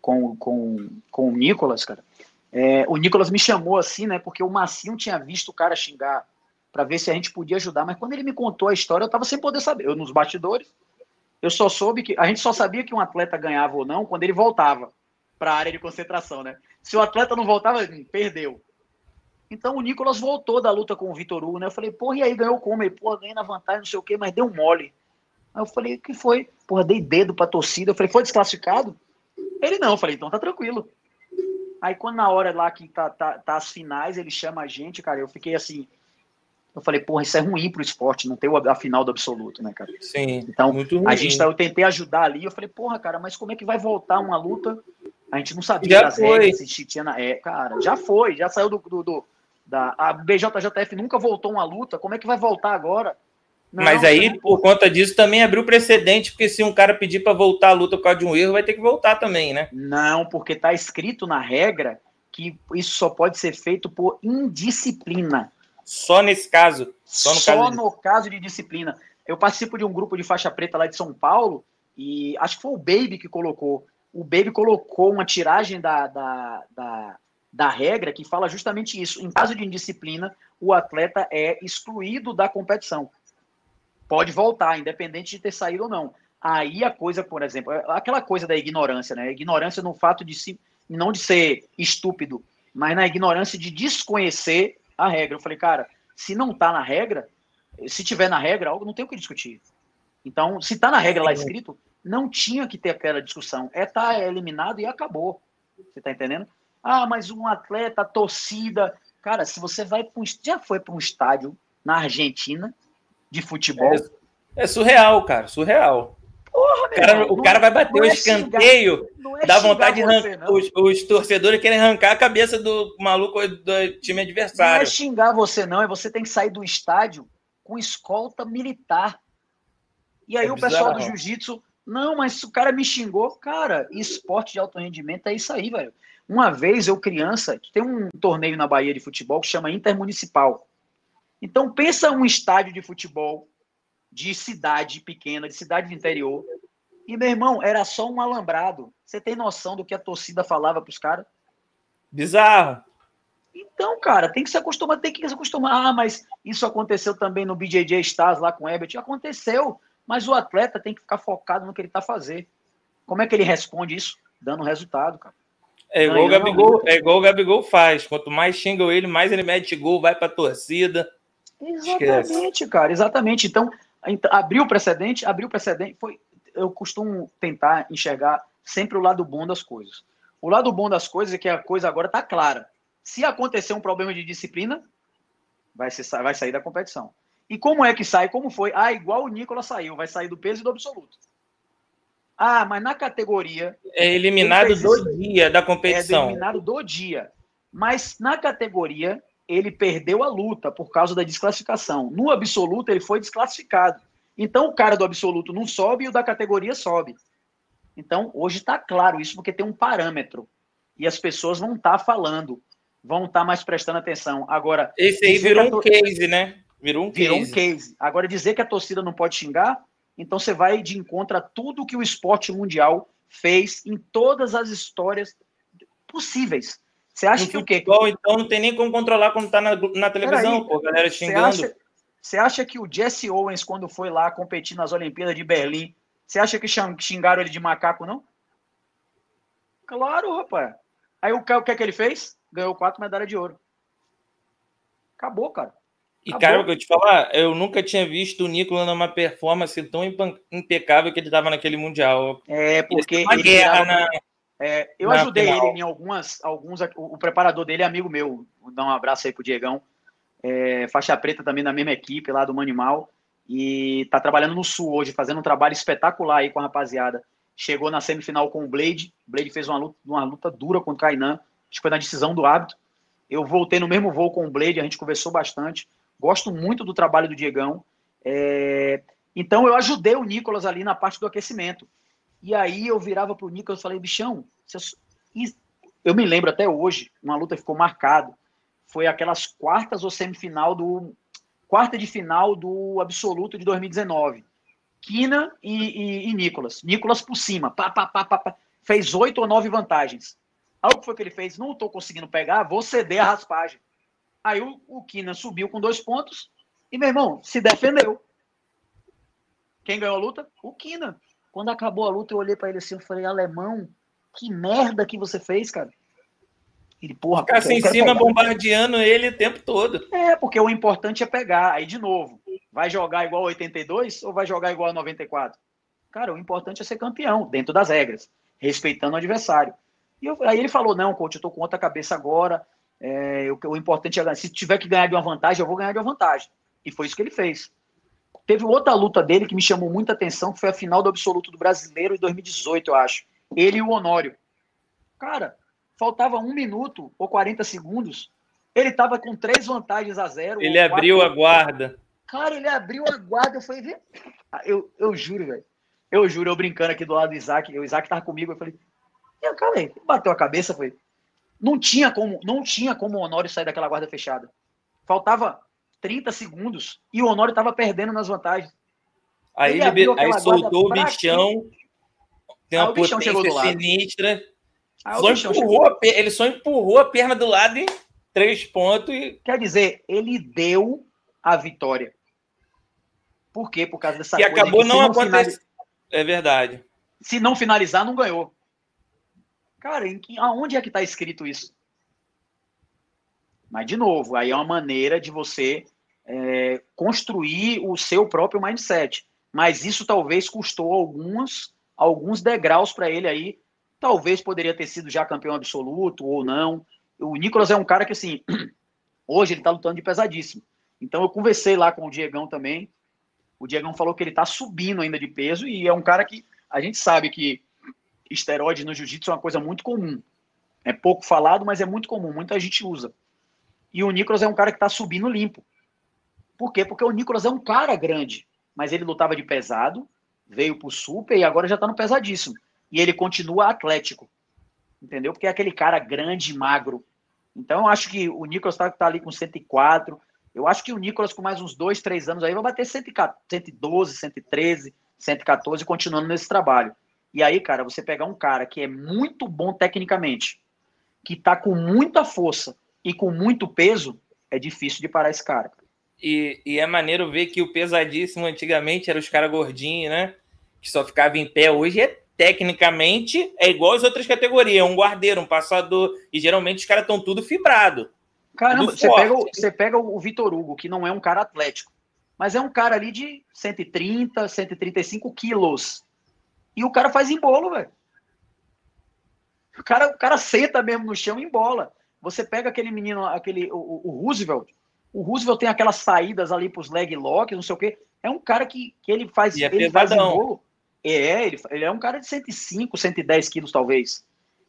com, com, com o Nicolas, cara, é, o Nicolas me chamou assim, né? Porque o Massinho tinha visto o cara xingar para ver se a gente podia ajudar. Mas quando ele me contou a história, eu tava sem poder saber. Eu nos bastidores, eu só soube que a gente só sabia que um atleta ganhava ou não quando ele voltava para a área de concentração, né? Se o atleta não voltava, perdeu. Então o Nicolas voltou da luta com o Vitor Hugo, né? Eu falei, porra, e aí ganhou como? Ele, porra, ganhei na vantagem, não sei o quê, mas deu mole. Aí eu falei, o que foi? Porra, dei dedo pra torcida. Eu falei, foi desclassificado? Ele não, eu falei, então tá tranquilo. Aí quando na hora lá que tá, tá, tá as finais, ele chama a gente, cara, eu fiquei assim. Eu falei, porra, isso é ruim pro esporte, não ter a final do absoluto, né, cara? Sim. Então, a gente tá, eu tentei ajudar ali, eu falei, porra, cara, mas como é que vai voltar uma luta? A gente não sabia já das foi. regras, se tinha na. É, cara, já foi, já saiu do, do, do da, a BJJF nunca voltou uma luta, como é que vai voltar agora? Não, Mas aí, não... por conta disso, também abriu precedente, porque se um cara pedir para voltar a luta por causa de um erro, vai ter que voltar também, né? Não, porque está escrito na regra que isso só pode ser feito por indisciplina. Só nesse caso? Só no, só caso, de... no caso de disciplina. Eu participo de um grupo de faixa preta lá de São Paulo, e acho que foi o Baby que colocou. O Baby colocou uma tiragem da, da, da da regra que fala justamente isso. Em caso de indisciplina, o atleta é excluído da competição. Pode voltar, independente de ter saído ou não. Aí a coisa, por exemplo, é aquela coisa da ignorância, né? ignorância no fato de se, não de ser estúpido, mas na ignorância de desconhecer a regra. Eu falei, cara, se não tá na regra, se tiver na regra, algo não tem o que discutir. Então, se tá na regra lá escrito, não tinha que ter aquela discussão. É tá eliminado e acabou. Você tá entendendo? Ah, mas um atleta, a torcida. Cara, se você vai para um. Já foi para um estádio na Argentina de futebol? É, é surreal, cara, surreal. Porra, cara, irmão, o cara vai bater o é escanteio, é dá vontade de arrancar. Os, os, torcedores querem arrancar a cabeça do maluco do time adversário. Não é xingar você, não, é você tem que sair do estádio com escolta militar. E aí é o pessoal do jiu-jitsu, não, mas o cara me xingou. Cara, esporte de alto rendimento é isso aí, velho. Uma vez eu criança, tem um torneio na Bahia de futebol que chama Intermunicipal. Então pensa um estádio de futebol de cidade pequena, de cidade do interior. E meu irmão, era só um alambrado. Você tem noção do que a torcida falava para os caras? Bizarro. Então, cara, tem que se acostumar, tem que se acostumar. Ah, mas isso aconteceu também no BJJ Stars lá com o Ebert. Aconteceu, mas o atleta tem que ficar focado no que ele está fazendo. Como é que ele responde isso? Dando resultado, cara. É igual, o Gabigol, é igual o Gabigol faz. Quanto mais xingam ele, mais ele mete gol, vai para a torcida. Exatamente, Esquece. cara, exatamente. Então, abriu o precedente, abriu o precedente. Foi, eu costumo tentar enxergar sempre o lado bom das coisas. O lado bom das coisas é que a coisa agora está clara. Se acontecer um problema de disciplina, vai, ser, vai sair da competição. E como é que sai? Como foi? Ah, igual o Nicolas saiu, vai sair do peso e do absoluto. Ah, mas na categoria. É eliminado do dia da competição. É eliminado do dia. Mas na categoria, ele perdeu a luta por causa da desclassificação. No absoluto, ele foi desclassificado. Então, o cara do absoluto não sobe e o da categoria sobe. Então, hoje está claro isso, porque tem um parâmetro. E as pessoas vão estar tá falando, vão estar tá mais prestando atenção. Agora. Esse aí virou um case, né? Virou um virou case. um case. Agora, dizer que a torcida não pode xingar, então você vai de encontro a tudo que o esporte mundial fez em todas as histórias possíveis. Você acha no que o quê? Então não tem nem como controlar quando tá na, na televisão, aí, pô, galera xingando. Você acha, você acha que o Jesse Owens, quando foi lá competir nas Olimpíadas de Berlim, você acha que xingaram ele de macaco, não? Claro, rapaz. Aí o, o que é que ele fez? Ganhou quatro medalhas de ouro. Acabou, cara. E, cara, o que eu te falar, eu nunca tinha visto o Nicolas numa performance tão impecável que ele estava naquele Mundial. É, porque. Uma guerra na, é, eu Na ajudei final. ele em algumas, alguns. O, preparador dele é amigo meu. Vou dar um abraço aí pro Diegão. É, faixa preta também na mesma equipe lá do Manimal. E tá trabalhando no Sul hoje, fazendo um trabalho espetacular aí com a rapaziada. Chegou na semifinal com o Blade. O Blade fez uma luta, uma luta dura contra o Kainan. Acho que foi na decisão do hábito. Eu voltei no mesmo voo com o Blade, a gente conversou bastante. Gosto muito do trabalho do Diegão. É... Então eu ajudei o Nicolas ali na parte do aquecimento. E aí eu virava pro Nicolas e falei, bichão, eu me lembro até hoje, uma luta ficou marcada. Foi aquelas quartas ou semifinal do. Quarta de final do Absoluto de 2019. Kina e, e, e Nicolas. Nicolas por cima. Pá, pá, pá, pá, pá. Fez oito ou nove vantagens. Aí o que foi que ele fez? Não estou conseguindo pegar, vou ceder a raspagem. Aí o, o Kina subiu com dois pontos e, meu irmão, se defendeu. Quem ganhou a luta? O Kina. Quando acabou a luta, eu olhei para ele assim, eu falei, alemão, que merda que você fez, cara. Ele, porra, Ficar assim em cima bombardeando ele o tempo todo. É, porque o importante é pegar. Aí, de novo, vai jogar igual a 82 ou vai jogar igual a 94? Cara, o importante é ser campeão, dentro das regras, respeitando o adversário. E eu, aí ele falou: não, coach, eu tô com outra cabeça agora. É, o, o importante é ganhar. Se tiver que ganhar de uma vantagem, eu vou ganhar de uma vantagem. E foi isso que ele fez. Teve outra luta dele que me chamou muita atenção, que foi a final do absoluto do brasileiro em 2018, eu acho. Ele e o Honório. Cara, faltava um minuto ou 40 segundos. Ele tava com três vantagens a zero. Ele abriu quatro... a guarda. Cara, ele abriu a guarda. Eu falei, ver. Ah, eu, eu juro, velho. Eu juro, eu brincando aqui do lado do Isaac. O Isaac tava comigo. Eu falei, e, cara, aí, bateu a cabeça. Foi. Não tinha como, não tinha como o Honório sair daquela guarda fechada. Faltava 30 segundos e o Honório estava perdendo nas vantagens. Aí, ele, ele aí soltou o bichão, tem uma potência sinistra. Só empurrou, ele só empurrou a perna do lado em três pontos. E... Quer dizer, ele deu a vitória. Por quê? Por causa dessa que coisa acabou não acontecendo. É verdade. Se não finalizar, não ganhou. Cara, em aonde é que está escrito isso? Mas, de novo, aí é uma maneira de você é, construir o seu próprio mindset. Mas isso talvez custou alguns, alguns degraus para ele aí. Talvez poderia ter sido já campeão absoluto ou não. O Nicolas é um cara que, assim, hoje ele está lutando de pesadíssimo. Então eu conversei lá com o Diegão também. O Diegão falou que ele está subindo ainda de peso e é um cara que a gente sabe que esteroide no jiu-jitsu é uma coisa muito comum. É pouco falado, mas é muito comum, muita gente usa. E o Nicolas é um cara que está subindo limpo. Por quê? Porque o Nicolas é um cara grande, mas ele lutava de pesado, veio pro super e agora já tá no pesadíssimo. E ele continua atlético. Entendeu? Porque é aquele cara grande, magro. Então eu acho que o Nicolas tá, tá ali com 104. Eu acho que o Nicolas, com mais uns dois, três anos aí, vai bater 112, 113, 114, continuando nesse trabalho. E aí, cara, você pegar um cara que é muito bom tecnicamente, que tá com muita força e com muito peso, é difícil de parar esse cara. E, e é maneiro ver que o pesadíssimo antigamente era os caras gordinhos, né? Que só ficava em pé. Hoje é tecnicamente é igual às outras categorias, um guardeiro, um passador, e geralmente os caras estão tudo fibrado. Caramba, você pega, o, você pega o Vitor Hugo, que não é um cara atlético, mas é um cara ali de 130, 135 quilos. E o cara faz em bolo, velho. O cara, o cara senta mesmo no chão e embola. Você pega aquele menino, aquele o, o Roosevelt, O Roosevelt tem aquelas saídas ali para os leg locks, não sei o quê. É um cara que, que ele faz, é ele faz embolo. É, ele, ele é um cara de 105, 110 quilos, talvez.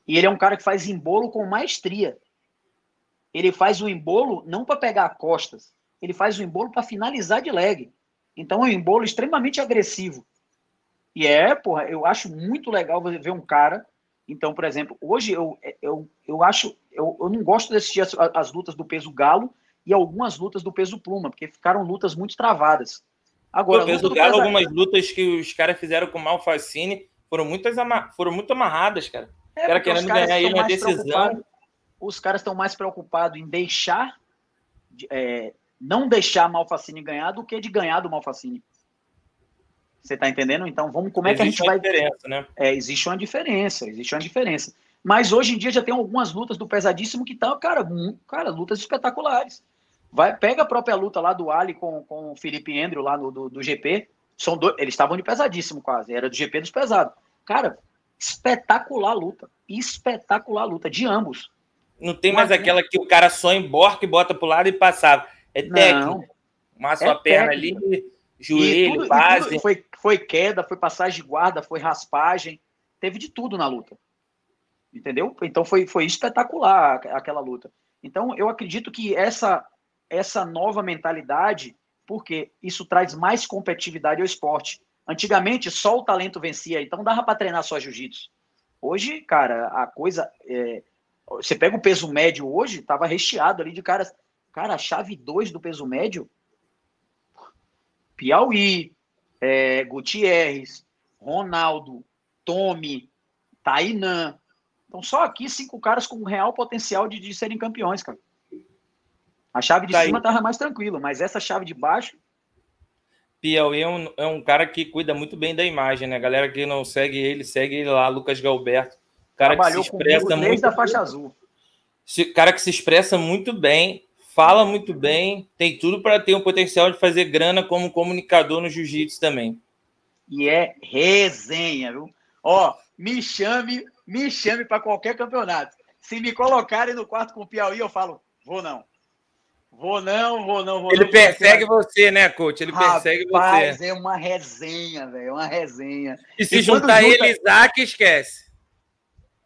E ele é um cara que faz embolo com maestria. Ele faz o embolo não para pegar costas, ele faz o embolo para finalizar de leg. Então é um embolo extremamente agressivo. E é, porra, eu acho muito legal ver um cara. Então, por exemplo, hoje eu, eu, eu acho. Eu, eu não gosto de assistir as, as lutas do peso galo e algumas lutas do peso pluma, porque ficaram lutas muito travadas. Agora, o peso galo, algumas lutas que os caras fizeram com o Malfacine foram, muitas foram muito amarradas, cara. É, o cara querendo ganhar ele na decisão. Os caras estão mais preocupados em deixar. É, não deixar Malfacine ganhar do que de ganhar do Malfacine. Você está entendendo? Então, vamos como é existe que a gente vai. Diferença, né? É, existe uma diferença, existe uma diferença. Mas hoje em dia já tem algumas lutas do pesadíssimo que estão, cara, cara, lutas espetaculares. Vai, pega a própria luta lá do Ali com, com o Felipe Andrew lá no, do, do GP. São dois, eles estavam de pesadíssimo quase, era do GP dos pesados. Cara, espetacular luta. Espetacular luta, de ambos. Não tem mais Mas, aquela que o cara só emborca e bota pro lado e passava. É técnico. Massa é a perna técnico. ali joelho, tudo, base. foi, foi queda, foi passagem de guarda, foi raspagem, teve de tudo na luta. Entendeu? Então foi, foi espetacular aquela luta. Então eu acredito que essa, essa nova mentalidade, porque isso traz mais competitividade ao esporte. Antigamente só o talento vencia, então dava para treinar só jiu-jitsu. Hoje, cara, a coisa. É, você pega o peso médio hoje, tava recheado ali de caras. Cara, a chave 2 do peso médio Piauí, é, Gutierrez, Ronaldo, Tome, Tainan. Então, só aqui cinco caras com real potencial de, de serem campeões, cara. A chave de tá cima estava mais tranquila, mas essa chave de baixo. Piauí é um, é um cara que cuida muito bem da imagem, né? Galera que não segue ele, segue ele lá, Lucas Galberto. Cara Trabalhou que se expressa muito. da faixa azul. Cara que se expressa muito bem, fala muito bem, tem tudo para ter um potencial de fazer grana como comunicador no jiu-jitsu também. E é resenha, viu? Ó, me chame, me chame para qualquer campeonato. Se me colocarem no quarto com o Piauí, eu falo, vou não. Vou não, vou não, vou Ele não, persegue você, né, coach? Ele Rapaz, persegue você. é uma resenha, velho, uma resenha. E se e juntar junta... ele, Isaac, esquece.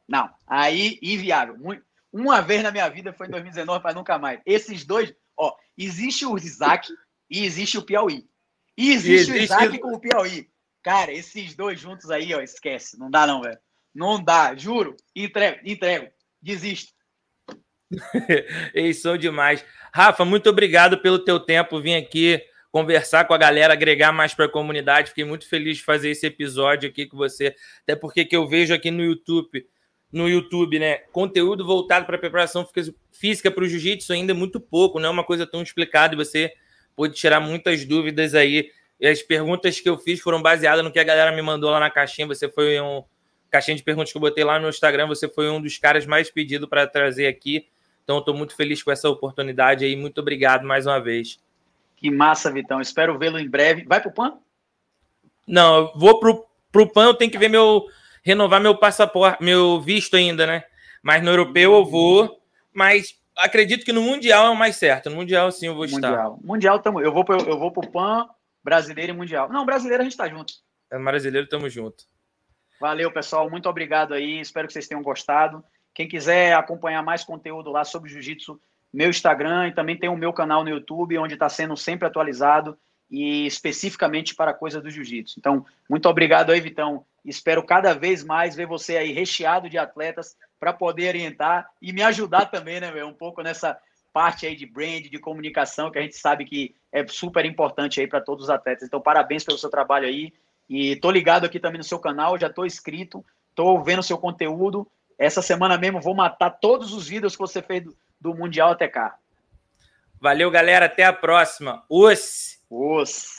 Não, aí inviável. Muito, uma vez na minha vida foi em 2019 para nunca mais. Esses dois, ó, existe o Isaac e existe o Piauí. E existe, existe o Isaac com o Piauí. Cara, esses dois juntos aí, ó, esquece. Não dá não, velho. Não dá, juro. Entrego, entrego. Desisto. Eles são demais. Rafa, muito obrigado pelo teu tempo. Vim aqui conversar com a galera, agregar mais para a comunidade. Fiquei muito feliz de fazer esse episódio aqui com você. Até porque que eu vejo aqui no YouTube no YouTube, né? Conteúdo voltado para preparação física para o jiu-jitsu ainda é muito pouco, não é uma coisa tão explicada e você pode tirar muitas dúvidas aí. E as perguntas que eu fiz foram baseadas no que a galera me mandou lá na caixinha. Você foi um caixinha de perguntas que eu botei lá no Instagram, você foi um dos caras mais pedidos para trazer aqui. Então, estou muito feliz com essa oportunidade aí. Muito obrigado mais uma vez. Que massa, Vitão. Espero vê-lo em breve. Vai para o PAN? Não, eu vou para o PAN, eu tenho que ver meu renovar meu passaporte, meu visto ainda, né? Mas no europeu eu vou, mas acredito que no mundial é o mais certo. No mundial sim eu vou mundial. estar. Mundial tamo, eu vou pro, eu vou pro PAN, brasileiro e mundial. Não, brasileiro a gente tá junto. É brasileiro tamo junto. Valeu, pessoal, muito obrigado aí. Espero que vocês tenham gostado. Quem quiser acompanhar mais conteúdo lá sobre jiu-jitsu, meu Instagram e também tem o meu canal no YouTube, onde está sendo sempre atualizado e especificamente para coisa do jiu-jitsu. Então, muito obrigado aí, Vitão. Espero cada vez mais ver você aí recheado de atletas para poder orientar e me ajudar também, né, meu, um pouco nessa parte aí de brand, de comunicação, que a gente sabe que é super importante aí para todos os atletas. Então, parabéns pelo seu trabalho aí. E tô ligado aqui também no seu canal, já tô inscrito, tô vendo seu conteúdo. Essa semana mesmo vou matar todos os vídeos que você fez do, do Mundial até cá. Valeu, galera. Até a próxima. Os. Os.